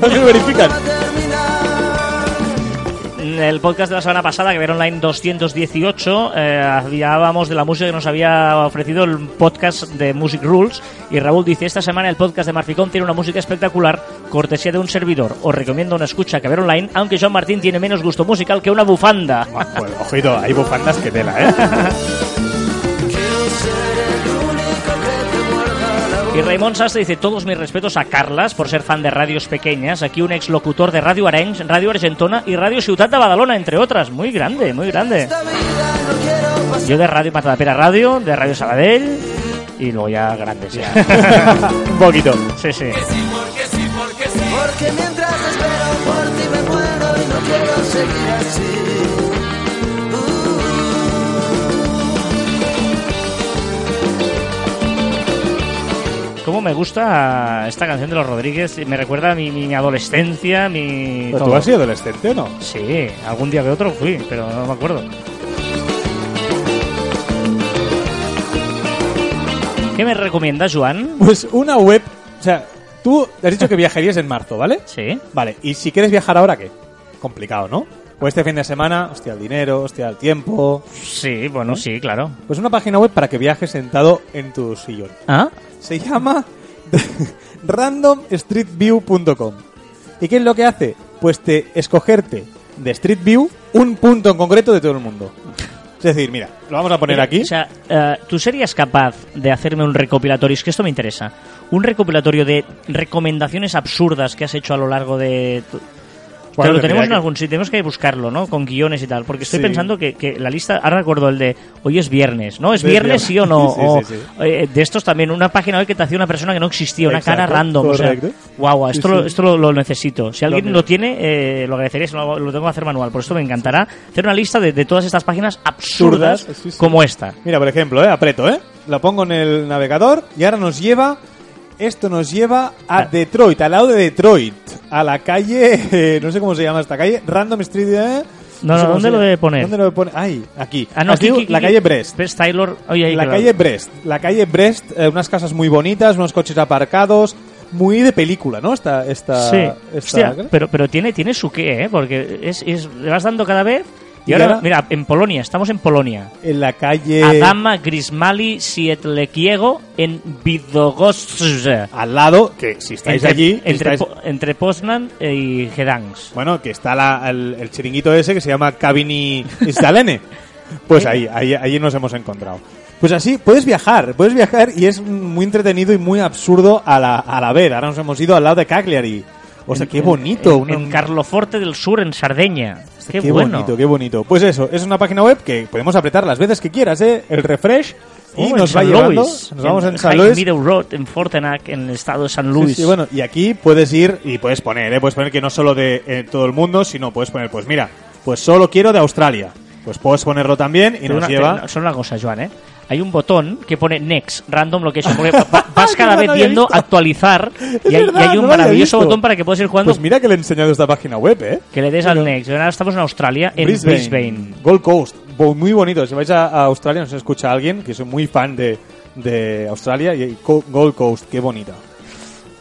El podcast de la semana pasada, que ver online 218, eh, hablábamos de la música que nos había ofrecido el podcast de Music Rules. Y Raúl dice: Esta semana el podcast de Marficom tiene una música espectacular, cortesía de un servidor. Os recomiendo una escucha que ver online, aunque Joan Martín tiene menos gusto musical que una bufanda. Pues, ojito, hay bufandas que tela, ¿eh? Y Raymond Sastre dice: Todos mis respetos a Carlas por ser fan de radios pequeñas. Aquí un ex locutor de Radio Arenys, Radio Argentona y Radio Ciutat de Badalona, entre otras. Muy grande, muy grande. Yo de Radio Matadapera Radio, de Radio Sabadell y luego ya grandes ya. Un poquito. sí, sí. Porque mientras Cómo me gusta esta canción de los Rodríguez, me recuerda a mi, mi adolescencia, mi ¿Pero todo. tú has sido adolescente o no? Sí, algún día que otro fui, pero no me acuerdo. ¿Qué me recomienda Joan? Pues una web... O sea, tú has dicho que viajarías en marzo, ¿vale? Sí. Vale, y si quieres viajar ahora, ¿qué? Complicado, ¿no? O este fin de semana, hostia, el dinero, hostia, el tiempo... Sí, bueno, sí, claro. Pues una página web para que viajes sentado en tu sillón. ¿Ah? Se llama randomstreetview.com. ¿Y qué es lo que hace? Pues te escogerte de Street View un punto en concreto de todo el mundo. Es decir, mira, lo vamos a poner Mira, aquí. O sea, eh, ¿tú serías capaz de hacerme un recopilatorio? Es que esto me interesa. Un recopilatorio de recomendaciones absurdas que has hecho a lo largo de... Bueno, Pero lo tenemos en algún sitio, tenemos que buscarlo, ¿no? Con guiones y tal. Porque estoy Sí. pensando que, que la lista, ahora recuerdo el de hoy es viernes, ¿no? ¿Es Es viernes, sí o no? Sí, o, sí, sí. eh, de estos también, una página web que te hacía una persona que no existía, una cara random. O sea, guau, esto, lo, esto lo, lo necesito. Si alguien Lo- lo tiene, eh, lo agradecería, si no, lo tengo que hacer manual. Por esto me encantará hacer una lista de, de todas estas páginas absurdas, como esta. Mira, por ejemplo, ¿eh? apreto, ¿eh? Lo pongo en el navegador y ahora nos lleva... Esto nos lleva a Ah. Detroit, al lado de Detroit. A la calle... eh, no sé cómo se llama esta calle. Random Street... ¿eh? No, no, sé ¿dónde lo debe poner? ¿Dónde lo debe poner? Ay, aquí. Ah, no, Es aquí, diu- aquí, la calle Brest. Brest Taylor. Oye, ahí, la claro. calle Brest. La calle Brest, eh, unas casas muy bonitas, unos coches aparcados, muy de película, ¿no? Esta, esta, Sí, esta- Hostia, pero, pero tiene, tiene su qué, ¿eh? Porque es, es- le vas dando cada vez. Y, Y ahora, ahora- mira, en Polonia, estamos en Polonia. En la calle... Adama Grismali Sietlekiego en Bydgoszcz. Al lado, que si estáis Entre, allí... entre, estáis- entre Poznan y Gdansk. Bueno, que está la- el, el chiringuito ese que se llama Cabini Istalene. Pues ahí, ahí, ahí nos hemos encontrado. Pues así, puedes viajar, puedes viajar y es muy entretenido y muy absurdo a la, a la vez. Ahora nos hemos ido al lado de Cagliari. O sea, qué bonito. En, una- en Carloforte del Sur, en Sardeña. Qué, Qué, bueno. bonito, qué bonito. Pues eso, es una página web que podemos apretar las veces que quieras, ¿eh? El refresh y Oh, en nos va San llevando. Luis, Nos vamos en, San High Luis. Meadow Road, en Fortenac, en el estado de San Sí, Luis. sí, bueno, y aquí puedes ir y puedes poner, ¿eh? Puedes poner que no solo de eh, todo el mundo, sino puedes poner, pues mira, pues solo quiero de Australia. Pues puedes ponerlo también y Pero nos una, lleva... solo una cosa, Joan, ¿eh? Hay un botón que pone Next, Random Location, porque va- vas cada vez viendo actualizar y hay, y un maravilloso botón para que puedas ir jugando Pues mira que le he enseñado esta página web, ¿eh? que le des al Next. Ahora estamos en Australia, en Brisbane. Gold Coast. Muy bonito. Si vais a, a Australia, no se escucha alguien, que soy muy fan de, de Australia, y Gold Coast, qué bonita.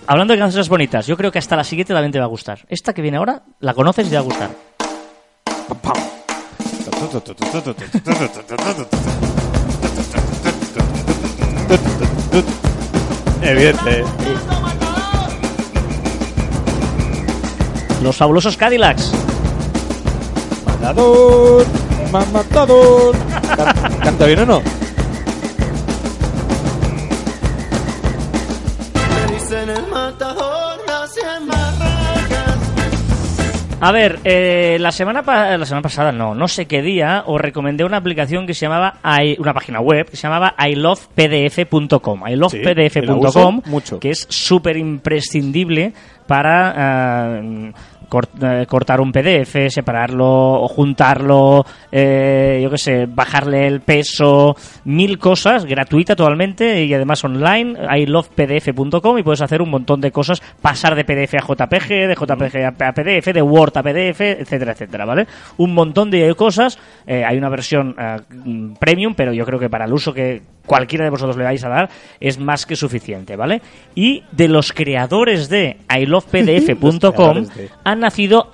Hablando de canciones bonitas, yo creo que hasta la siguiente también te va a gustar. Esta que viene ahora, la conoces y te va a gustar. Evidente. Los fabulosos Cadillacs. Matador, ma- matador. Can- ¿Canta bien o no? A ver, eh, la semana la semana pasada, no, no sé qué día, os recomendé una aplicación que se llamaba, I- una página web que se llamaba ilovepdf.com. Sí, ilovepdf.com, mucho. que es súper imprescindible para eh, eh, cortar un PDF, separarlo juntarlo, eh, yo qué sé, bajarle el peso, mil cosas, gratuita totalmente y además online, ilovepdf.com y puedes hacer un montón de cosas, pasar de PDF a JPG, de JPG a a PDF, de Word a PDF, etcétera, etcétera, ¿vale? Un montón de cosas, eh, hay una versión eh, mm, premium, pero yo creo que para el uso que cualquiera de vosotros le vais a dar es más que suficiente, ¿vale? Y de los creadores de ilovepdf.com de- ha nacido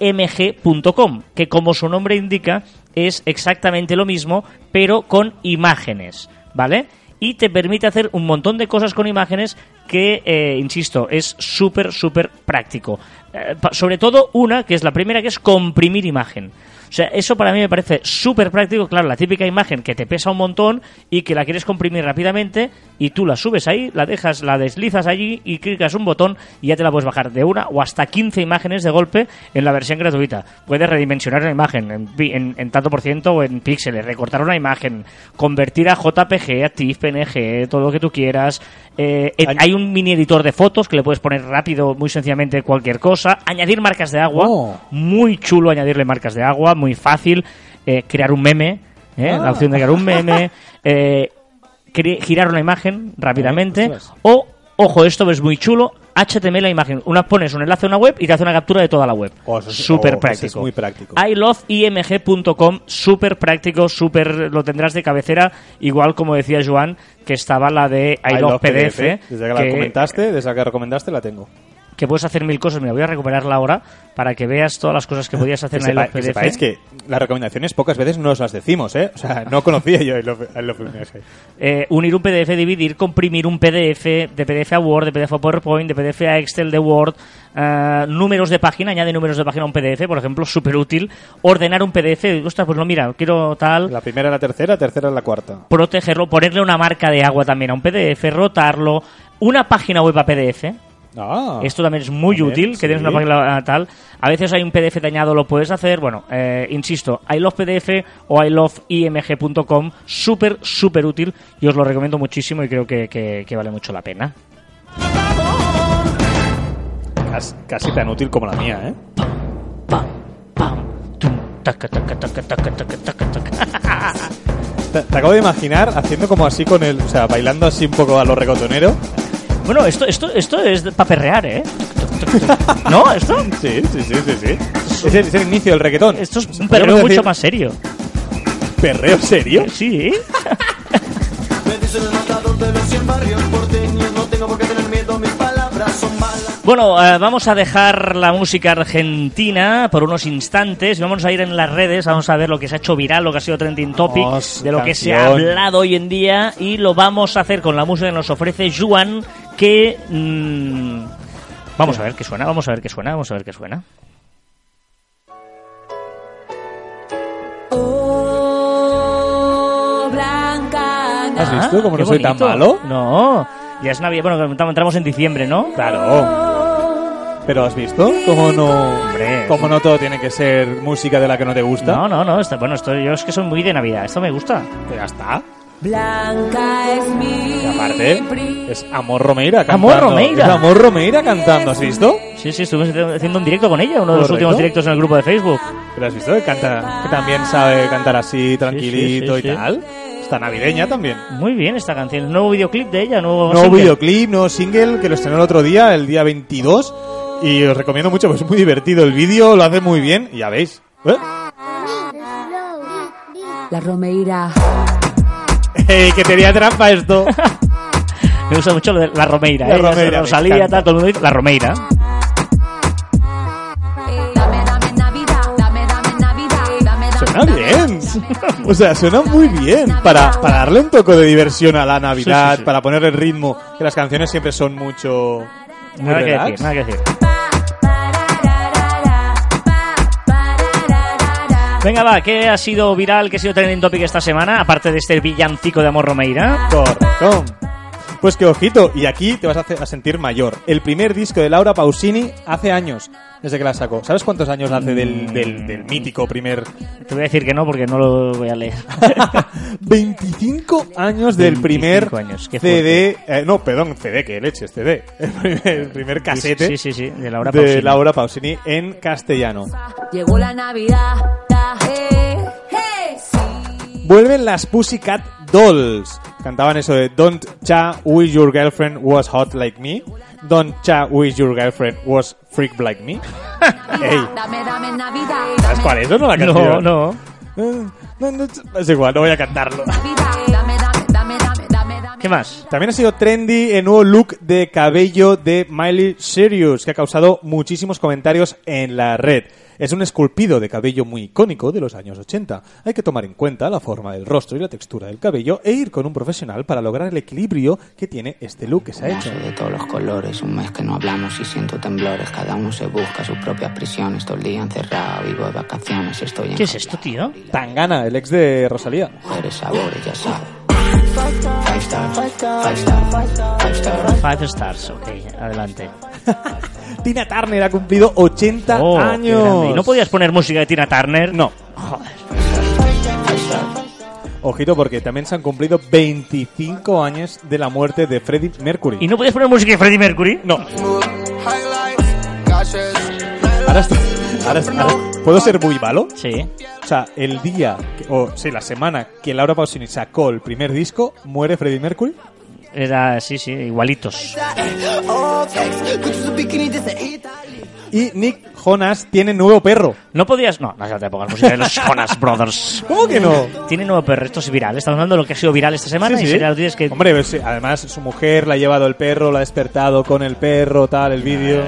iloveimg.com, que como su nombre indica es exactamente lo mismo, pero con imágenes, ¿vale? Y te permite hacer un montón de cosas con imágenes que, eh, insisto, es súper, súper práctico. Eh, sobre todo una, que es la primera, que es comprimir imagen. O sea, eso para mí me parece súper práctico. Claro, la típica imagen que te pesa un montón y que la quieres comprimir rápidamente y tú la subes ahí, la dejas, la deslizas allí y clicas un botón y ya te la puedes bajar de una o hasta 15 imágenes de golpe en la versión gratuita. Puedes redimensionar una imagen en, en tanto por ciento o en píxeles, recortar una imagen, convertir a JPG, a TIFF, PNG, todo lo que tú quieras. Eh, hay un mini editor de fotos que le puedes poner rápido, muy sencillamente cualquier cosa. Añadir marcas de agua. Oh. Muy chulo añadirle marcas de agua, muy fácil. Eh, crear un meme, ¿eh? Ah. la opción de crear un meme. eh, girar una imagen rápidamente. Eh, o, ojo, esto es muy chulo. HTML la imagen. Una, pones un enlace a una web y te hace una captura de toda la web. Oh, eso es- súper oh, eso práctico. es muy práctico. iloveimg.com, súper práctico, súper lo tendrás de cabecera, igual como decía Joan, que estaba la de I love PDF, Desde que, la que- comentaste, desde que la recomendaste, la tengo. Que puedes hacer mil cosas. Mira, voy a recuperarla ahora para que veas todas las cosas que podías hacer en sepa- iLove que PDF. sepáis que las recomendaciones pocas veces no os las decimos, ¿eh? O sea, no conocía yo el MG. Eh, unir un PDF, dividir, comprimir un PDF, de PDF a Word, de PDF a PowerPoint, de PDF a Excel, de Word, eh, números de página, añade números de página a un PDF, por ejemplo, súper útil. Ordenar un PDF, ostras, pues no, mira, quiero tal. La primera, la tercera, tercera, la cuarta. Protegerlo, ponerle una marca de agua también a un PDF, rotarlo. Una página web a PDF. Ah, Esto también es muy También, útil, que tienes una página ah, tal. A veces hay un PDF dañado, lo puedes hacer. Bueno, eh, insisto, I love PDF o iloveimg.com, súper, súper útil. Y os lo recomiendo muchísimo y creo que, que- que vale mucho la pena. casi, casi tan útil como la mía, ¿eh? Pam, pam, tum, taca, taca, taca, taca, taca, taca, taca. Te, te acabo de imaginar haciendo como así con el... O sea, bailando así un poco a lo reggaetonero. Bueno, esto, esto, esto es para perrear, ¿eh? ¿No? ¿Esto? Sí, sí, sí, sí, sí. Es el, es el inicio del reggaetón. Esto es un perreo decir, mucho más serio. ¿Perreo serio? Sí. Me dicen el matador de los 100 barrios porteños. No tengo por qué tener miedo, mis palabras son malas. Bueno, eh, vamos a dejar la música argentina por unos instantes vamos a ir en las redes, vamos a ver lo que se ha hecho viral, lo que ha sido trending topic, Vamos, de lo que se ha canción. hablado hoy en día y lo vamos a hacer con la música que nos ofrece Juan, que... mm, vamos a ver qué suena, vamos a ver qué suena, vamos a ver qué suena. ¿Has visto cómo no soy tan malo? No, ya es Navidad, bueno, entramos en diciembre, ¿no? Claro. Pero ¿has visto cómo no, Hombre, cómo no todo tiene que ser música de la que no te gusta? No, no, no, está, bueno, esto, yo es que soy muy de Navidad, esto me gusta. Ya está. Blanca es mi. Y aparte, es Amor Romeira cantando. Amor Romeira. Es Amor Romeira cantando, ¿has visto? Sí, sí, estuvimos haciendo un directo con ella, uno de los Correcto. últimos directos en el grupo de Facebook. ¿Pero has visto que canta, que también sabe cantar así, tranquilito sí, sí. y tal? Está navideña también. Muy bien esta canción. Nuevo videoclip de ella, nuevo, Nuevo single. videoclip, nuevo single que lo estrenó el otro día, el día 22. Y os recomiendo mucho, pues es muy divertido. El vídeo lo hace muy bien, y ya veis. ¿Eh? La Romeira. ¡Ey, que tenía trampa esto! Me gusta mucho lo de la Romeira. La ¿eh? Romeira, me Rosalía, tal, todo el mundo dice la Romeira. Suena bien. O sea, suena muy bien. Para, para darle un toque de diversión a la Navidad, Sí, sí, sí. para poner el ritmo, que las canciones siempre son mucho... muy Nada que relax. decir, nada que decir. Venga, va, ¿qué ha sido viral, qué ha sido trending topic esta semana? Aparte de este villancico de Amor Romeira. Correcto. Pues que ojito, y aquí te vas a, hacer- a sentir mayor. El primer disco de Laura Pausini hace años, desde que la sacó. ¿Sabes cuántos años hace del, del, del mítico primer... Te voy a decir que no porque no lo voy a leer. 25 años del 25 primer años, qué CD... eh, no, perdón, CD, que leches, CD. El primer, el primer casete Sí, sí, sí, de Laura de Pausini. Laura Pausini en castellano. Llegó la Navidad. Hey, sí. Vuelven las Pussycat Dolls. Cantaban eso de Don't cha wish your girlfriend was hot like me. Don't cha wish your girlfriend was freak like me. Ey, Dame, dame Navidad. ¿sabes cuál es? No la No, canción. no. Eh, no, no, Es igual, no voy a cantarlo. Dame, dame. ¿Qué más? También ha sido trendy el nuevo look de cabello de Miley Cyrus, que ha causado muchísimos comentarios en la red. Es un esculpido de cabello muy icónico de los años 80. Hay que tomar en cuenta la forma del rostro y la textura del cabello e ir con un profesional para lograr el equilibrio que tiene este look que se ha hecho. de todos los colores, un mes que no hablamos y siento temblores, cada uno se busca sus propias prisiones, todo el día encerrado, vivo de vacaciones, estoy en ¿Qué es esto, tío? Tangana, el ex de Rosalía. mujeres, sabores, ya sabes. Five stars, five stars, five stars. Five stars, ok, adelante. Tina Turner ha cumplido 80 Oh, qué años. ¿Y no podías poner música de Tina Turner? No. Ojito porque también se han cumplido 25 años de la muerte de Freddie Mercury. ¿Y no podías poner música de Freddie Mercury? No. Ahora, estoy- ahora- ahora- ¿Puedo ser muy malo? Sí. O sea, el día, que- o sí, la semana que Laura Pausini sacó el primer disco, muere Freddie Mercury. Era, sí, sí, igualitos. Y Nick Jonas tiene nuevo perro. No podías... No, no te pongas música de los Jonas Brothers. ¿Cómo que no? Tiene nuevo perro, esto es viral. Estamos hablando de lo que ha sido viral esta semana Sí, y sí. sería lo tienes que... Hombre, pues, sí, además su mujer le ha llevado el perro, la ha despertado con el perro, tal, el vídeo.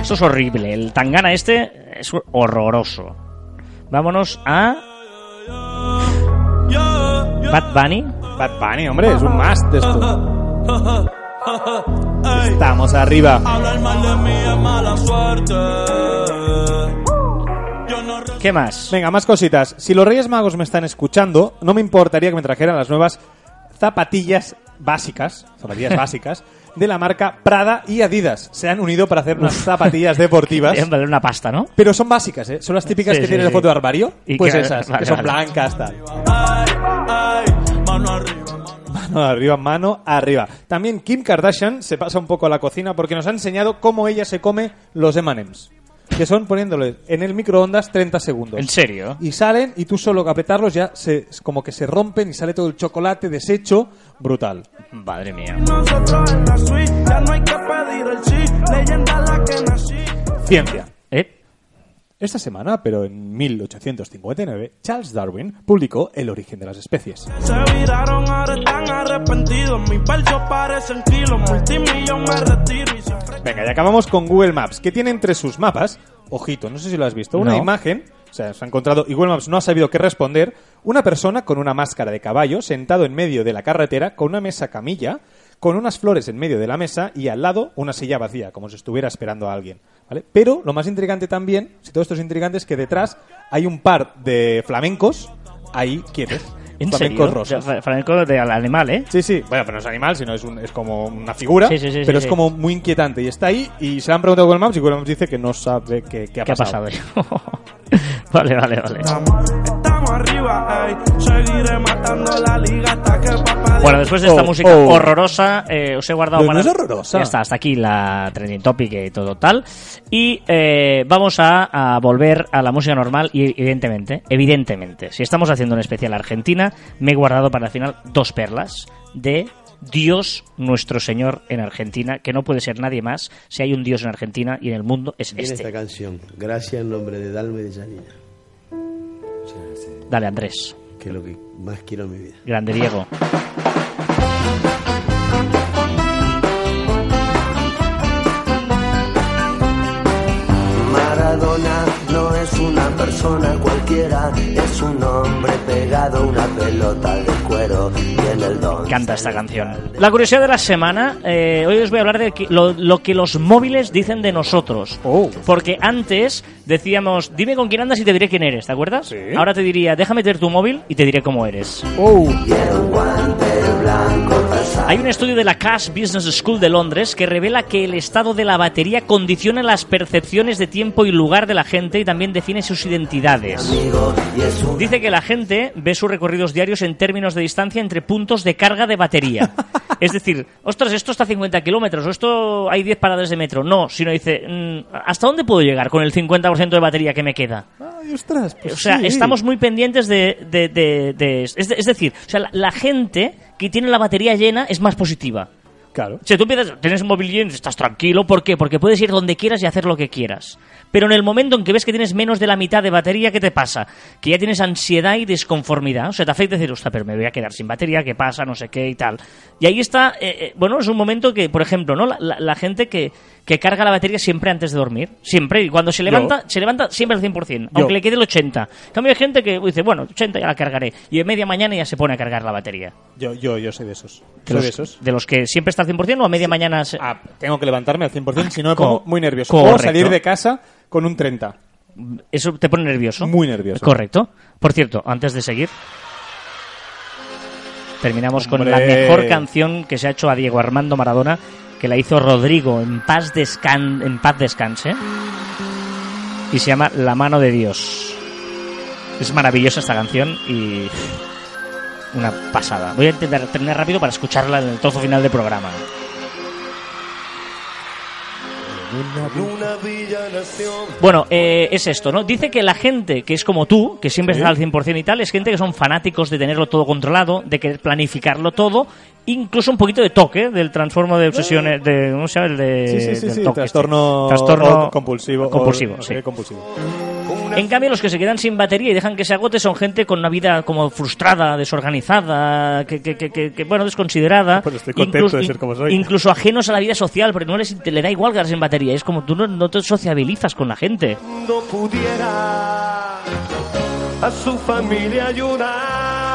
Esto es horrible. El tangana este es horroroso. Vámonos a... Bad Bunny. Bad Bunny, hombre, es un must de esto. Estamos arriba. ¿Qué más? Venga, más cositas. Si los Reyes Magos me están escuchando, no me importaría que me trajeran las nuevas zapatillas básicas, zapatillas básicas, de la marca Prada y Adidas. Se han unido para hacer unas zapatillas deportivas. Deben valer una pasta, ¿no? Pero son básicas, ¿eh? Son las típicas Sí, que sí, tienen sí. el foto de armario. Y pues que- esas, vale, que son vale. blancas, tal. Mano arriba, mano arriba. También Kim Kardashian se pasa un poco a la cocina porque nos ha enseñado cómo ella se come los M&M's. Que son poniéndoles en el microondas 30 segundos. ¿En serio? Y salen y tú solo apretarlos ya se, como que se rompen y sale todo el chocolate deshecho. Brutal. Madre mía. Ciencia. Esta semana, pero en 1859, Charles Darwin publicó El origen de las especies. Se viraron, ahora están arrepentidos. Mis versos parecen kilos, multimillón me retiro y siempre. Venga, y acabamos con Google Maps, que tiene entre sus mapas, ojito, no sé si lo has visto, una No. imagen, o sea, se ha encontrado, y Google Maps no ha sabido qué responder, una persona con una máscara de caballo sentado en medio de la carretera con una mesa camilla, con unas flores en medio de la mesa y al lado una silla vacía, como si estuviera esperando a alguien. ¿vale? Pero lo más intrigante también, si todo esto es intrigante, es que detrás hay un par de flamencos ahí quietos. ¿En flamencos serio? rosas. O sea, flamenco de al animal, ¿eh? Sí, sí. Bueno, pero no es animal, sino es, un- es como una figura. Sí, sí, sí, pero sí, es sí. como muy inquietante. Y está ahí y se han preguntado a Google Maps y Google Maps dice que no sabe qué, qué ha ¿Qué ha pasado. pasado? vale, vale, vale. Estamos arriba, ey. Seguiré matando Bueno, después de esta Oh, música oh. horrorosa, eh, os he guardado No, para... no es horrorosa. Ya está, hasta aquí la trending topic y todo tal. Y eh, vamos a, a volver a la música normal y evidentemente, evidentemente, si estamos haciendo un especial Argentina, me he guardado para el final dos perlas de Dios nuestro Señor en Argentina, que no puede ser nadie más. Si hay un Dios en Argentina y en el mundo es Viene esta este. canción. Gracias en nombre de Dalma y de Janina. Dale, Andrés. Que es lo que más quiero en mi vida. Grande Diego. Maradona no es una persona cualquiera, es un hombre pegado a una pelota de cuero y en el don. Canta esta canción. La curiosidad de la semana, eh, hoy os voy a hablar de lo, lo que los móviles dicen de nosotros. Oh. Porque antes decíamos, dime con quién andas y te diré quién eres, ¿te acuerdas? Sí. Ahora te diría, déjame tener tu móvil y te diré cómo eres. Oh. Hay un estudio de la Cass Business School de Londres que revela que el estado de la batería condiciona las percepciones de tiempo y lugar de la gente y también define sus identidades. Dice que la gente ve sus recorridos diarios en términos de distancia entre puntos de carga de batería. Es decir, ostras, esto está a 50 kilómetros o esto hay 10 paradas de metro. No, sino dice, mm, ¿hasta dónde puedo llegar con el 50% de batería que me queda? Ay, ostras, pues o sea, sí. estamos muy pendientes de... de- de- de- es, es decir, o sea, la, la gente que tiene la batería llena es más positiva. Claro. Si tú empiezas, tienes un móvil lleno, estás tranquilo, ¿por qué? Porque puedes ir donde quieras y hacer lo que quieras. Pero en el momento en que ves que tienes menos de la mitad de batería, ¿qué te pasa? Que ya tienes ansiedad y desconformidad. O sea, te afecta decir, ostras, pero me voy a quedar sin batería, ¿qué pasa? No sé qué y tal. Y ahí está, eh, eh, bueno, es un momento que, por ejemplo, ¿no? La, la- la gente que, que carga la batería siempre antes de dormir. Siempre. Y cuando se levanta, se levanta siempre al 100%, aunque le quede el 80. En cambio, hay gente que dice, bueno, 80 ya la cargaré. Y en media mañana ya se pone a cargar la batería. Yo, yo, yo soy de esos. De Soy los, de esos. de los que siempre está al 100% o a media mañana... se- Ah, tengo que levantarme al 100%, si no me pongo muy nervioso. correcto. O salir de casa con un 30. ¿Eso te pone nervioso? Muy nervioso. Correcto. Por cierto, antes de seguir, terminamos con la mejor canción que se ha hecho a Diego Armando Maradona, que la hizo Rodrigo en paz, descan en paz descanse, y se llama La mano de Dios. Es maravillosa esta canción y una pasada. Voy a intentar terminar rápido para escucharla en el trozo final del programa. Bueno, eh, es esto, ¿no? Dice que la gente que es como tú, que siempre Sí. está al 100% y tal, es gente que son fanáticos de tenerlo todo controlado, de querer planificarlo todo, incluso un poquito de toque, del transformo de obsesiones, de, ¿cómo se llama? El de, Sí, sí, sí, del sí. toque Trastorno, este. Trastorno compulsivo. o compulsivo, compulsivo. En cambio, los que se quedan sin batería y dejan que se agote son gente con una vida como frustrada, desorganizada, que, que, que, que- que, bueno, desconsiderada. Pues estoy contento de ser como soy. Incluso ajenos a la vida social, porque no les le da igual quedarse sin batería. Es como tú no, no te sociabilizas con la gente. No pudiera a su familia ayudar.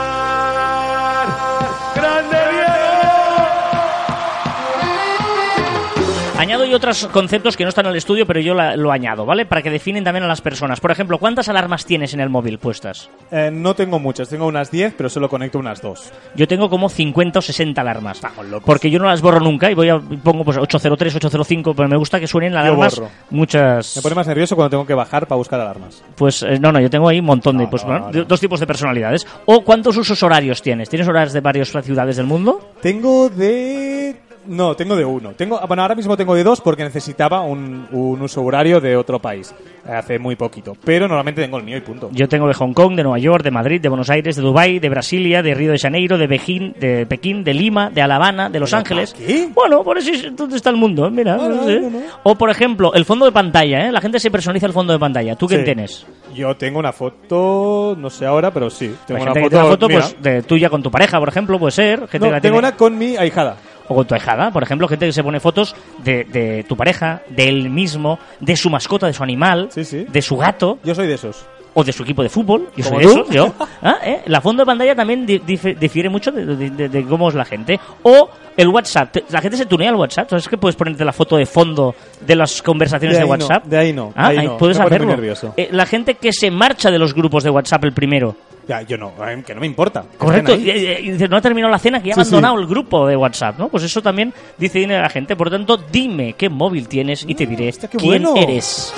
Añado yo otros conceptos que no están en el estudio, pero yo la- lo añado, ¿vale? Para que definen también a las personas. Por ejemplo, ¿cuántas alarmas tienes en el móvil puestas? Eh, no tengo muchas, tengo unas 10, pero solo conecto unas 2. Yo tengo como 50 o 60 alarmas. Estamos locos. Porque yo no las borro nunca y voy a pongo pues 803, 805, pero me gusta que suenen alarmas borro. muchas. Me pone más nervioso cuando tengo que bajar para buscar alarmas. Pues eh, no, no, yo tengo ahí un montón de, pues, no, bueno, no, de- no. dos tipos de personalidades. O cuántos usos horarios tienes. ¿Tienes horarios de varias ciudades del mundo? Tengo de No, tengo de uno. Tengo, bueno, ahora mismo tengo de dos porque necesitaba un, un uso horario de otro país eh, hace muy poquito. Pero normalmente tengo el mío y punto. Yo tengo de Hong Kong, de Nueva York, de Madrid, de Buenos Aires, de Dubái, de Brasilia, de Río de Janeiro, de Pekín, de Pekín, de Lima, de Alabama, de Los Ángeles. qué? Bueno, por eso es donde está el mundo, mira. no sé. O por ejemplo, el fondo de pantalla, ¿eh? La gente se personaliza el fondo de pantalla. ¿Tú qué Sí. tienes? Yo tengo una foto, no sé ahora, pero sí. Tengo una foto, una foto pues, de tuya con tu pareja, por ejemplo, puede ser. Gente No, que la tengo tiene- una con mi ahijada. O con tu ahijada, por ejemplo, gente que se pone fotos de, de tu pareja, de él mismo, de su mascota, de su animal, de su gato. Yo soy de esos. O de su equipo de fútbol. Yo soy ¿Como de esos, yo. Ah, ¿eh? La fondo de pantalla también difiere mucho de, de- de- de cómo es la gente. O el WhatsApp. La gente se tunea el WhatsApp. ¿Sabes que puedes ponerte la foto de fondo de las conversaciones De no, WhatsApp? de ahí no, Ah, ahí ahí no. puedes Me hacerlo. Eh, la gente que se marcha de los grupos de WhatsApp el primero. Ya, yo no, eh, que no me importa. Correcto, estén y, dice, no ha terminado la cena, que ya ha Sí, sí. abandonado el grupo de WhatsApp, ¿no? Pues eso también dice dinero a la gente. Por lo tanto, dime qué móvil tienes y te diré qué quién bueno. eres.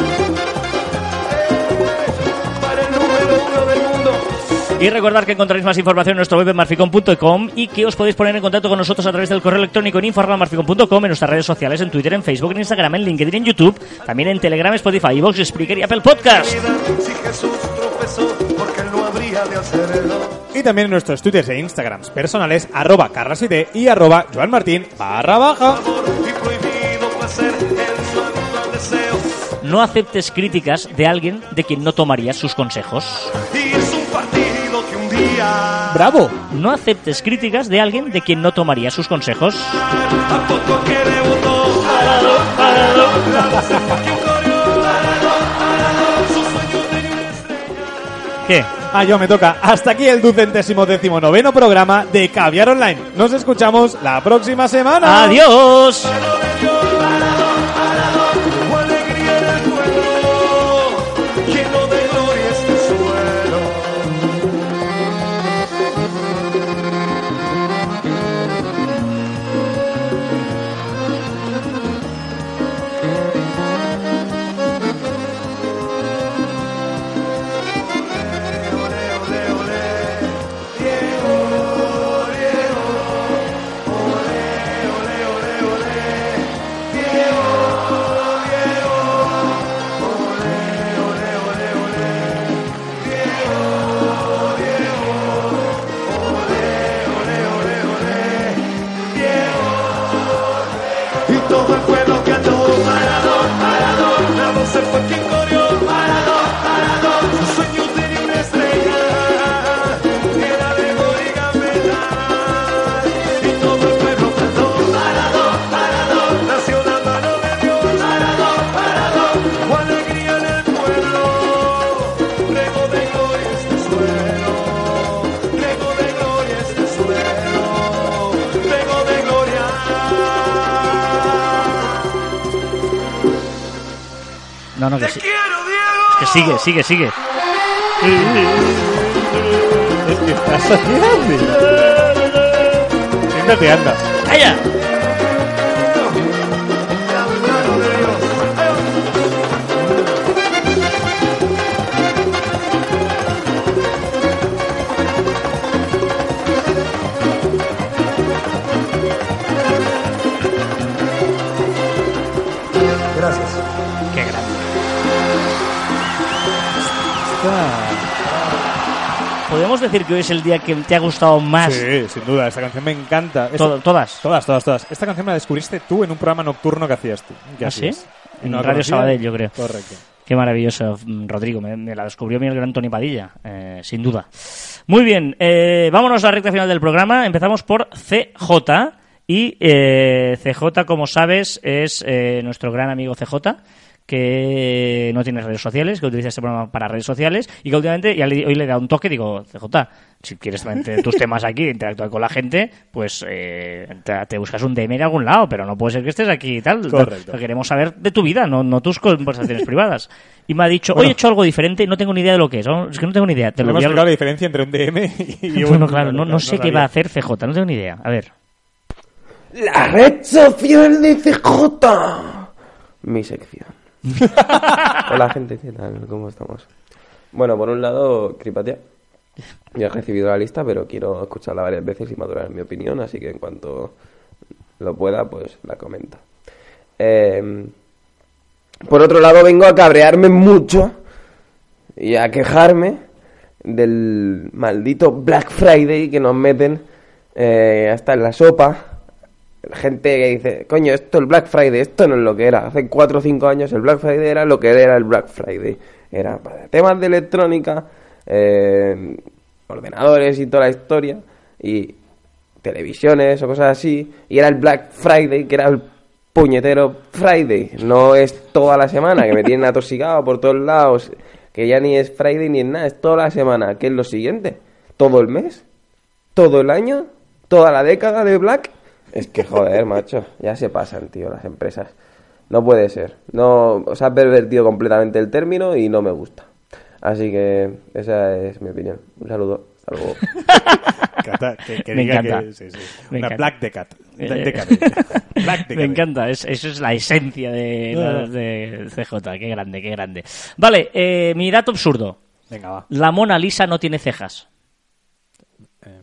Y recordar que encontraréis más información en nuestro web en marficon.com y que os podéis poner en contacto con nosotros a través del correo electrónico en info.marficon.com, en nuestras redes sociales, en Twitter, en Facebook, en Instagram, en LinkedIn, en YouTube, también en Telegram, Spotify, Vox, Spreaker y Apple Podcast. Si Jesús tropezó, porque él de hacerlo. Y también en nuestros twitters e instagrams personales, arroba carlasite y arroba joanmartin barra baja. No aceptes críticas de alguien de quien no tomarías sus consejos. Y es un partido que un día. ¡Bravo! No aceptes críticas de alguien de quien no tomarías sus consejos. A poco que debutó. Parado, parado. ¿Qué? Ah, yo me toca. Hasta aquí el ducentésimo décimo noveno programa de Caviar Online. Nos escuchamos la próxima semana. ¡Adiós! No, no, que sí. Es que sigue, sigue, sigue. ¿Qué estás haciendo? Siéntate, anda. ¡Calla! Decir que hoy es el día que te ha gustado más? Sí, sin duda. Esta canción me encanta. Esta- ¿Todas? Todas, todas, todas. Esta canción me la descubriste tú en un programa nocturno que hacías tú. que ¿Ah, sí? hacías. En no Radio. Sabadell, yo creo. Correcto. Qué maravilloso, mm, Rodrigo. Me, me la descubrió el gran Tony Padilla, eh, sin duda. Muy bien, eh, vámonos a la recta final del programa. Empezamos por CJ. Y eh, CJ, como sabes, es eh, nuestro gran amigo CJ que no tiene redes sociales, que utiliza este programa para redes sociales y que últimamente, ya le- hoy le da un toque, digo, CJ, si quieres meter tus temas aquí, interactuar con la gente, pues eh, te, te buscas un DM de algún lado, pero no puede ser que estés aquí y tal. Correcto. Lo queremos saber de tu vida, no, no tus conversaciones privadas. Y me ha dicho, hoy he hecho algo diferente y no tengo ni idea de lo que es. ¿no? Es que no tengo ni idea. Te Te lo voy a- la diferencia entre un DM y un... Bueno, claro, no, no sé qué va a hacer CJ, no tengo ni idea. A ver. La red social de CJ. Mi sección. Hola gente, ¿qué tal? ¿Cómo estamos? Bueno, por un lado, Cripatia. Ya he recibido la lista, pero quiero escucharla varias veces y madurar mi opinión, así que en cuanto lo pueda, pues la comenta. Eh, por otro lado, vengo a cabrearme mucho y a quejarme del maldito Black Friday que nos meten eh, hasta en la sopa. La gente que dice, coño, esto el Black Friday, esto no es lo que era. Hace 4 o 5 años el Black Friday era lo que era el Black Friday. Era para temas de electrónica, eh, ordenadores y toda la historia, y televisiones o cosas así. Y era el Black Friday, que era el puñetero Friday. No es toda la semana, que me tienen atosigado por todos lados. Que ya ni es Friday ni es nada, es toda la semana. ¿Qué es lo siguiente? ¿Todo el mes? ¿Todo el año? ¿Toda la década de Black? Es que joder, macho, ya se pasan, tío, las empresas. No puede ser. No, o sea, ha pervertido completamente el término y no me gusta. Así que esa es mi opinión. Un saludo. Hasta luego. Cata, que, que Me diga encanta. que sí, sí. Me Una encanta. Black Decat. Eh, Decade. Black Me encanta, es- eso es la esencia de, de CJ, qué grande, qué grande. Vale, eh, mi dato absurdo. Venga, va. La Mona Lisa no tiene cejas. Eh,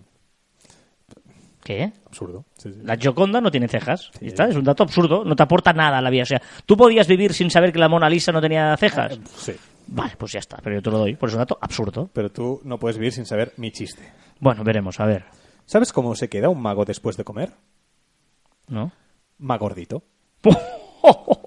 ¿Qué? absurdo. Sí, sí. La Gioconda no tiene cejas. Está, es un dato absurdo, no te aporta nada a la vida. O sea, tú podías vivir sin saber que la Mona Lisa no tenía cejas. Sí. Vale, pues ya está, pero yo te lo doy, por es un dato absurdo. Pero tú no puedes vivir sin saber mi chiste. Bueno, veremos, a ver. ¿Sabes cómo se queda un mago después de comer? ¿No? Magordito.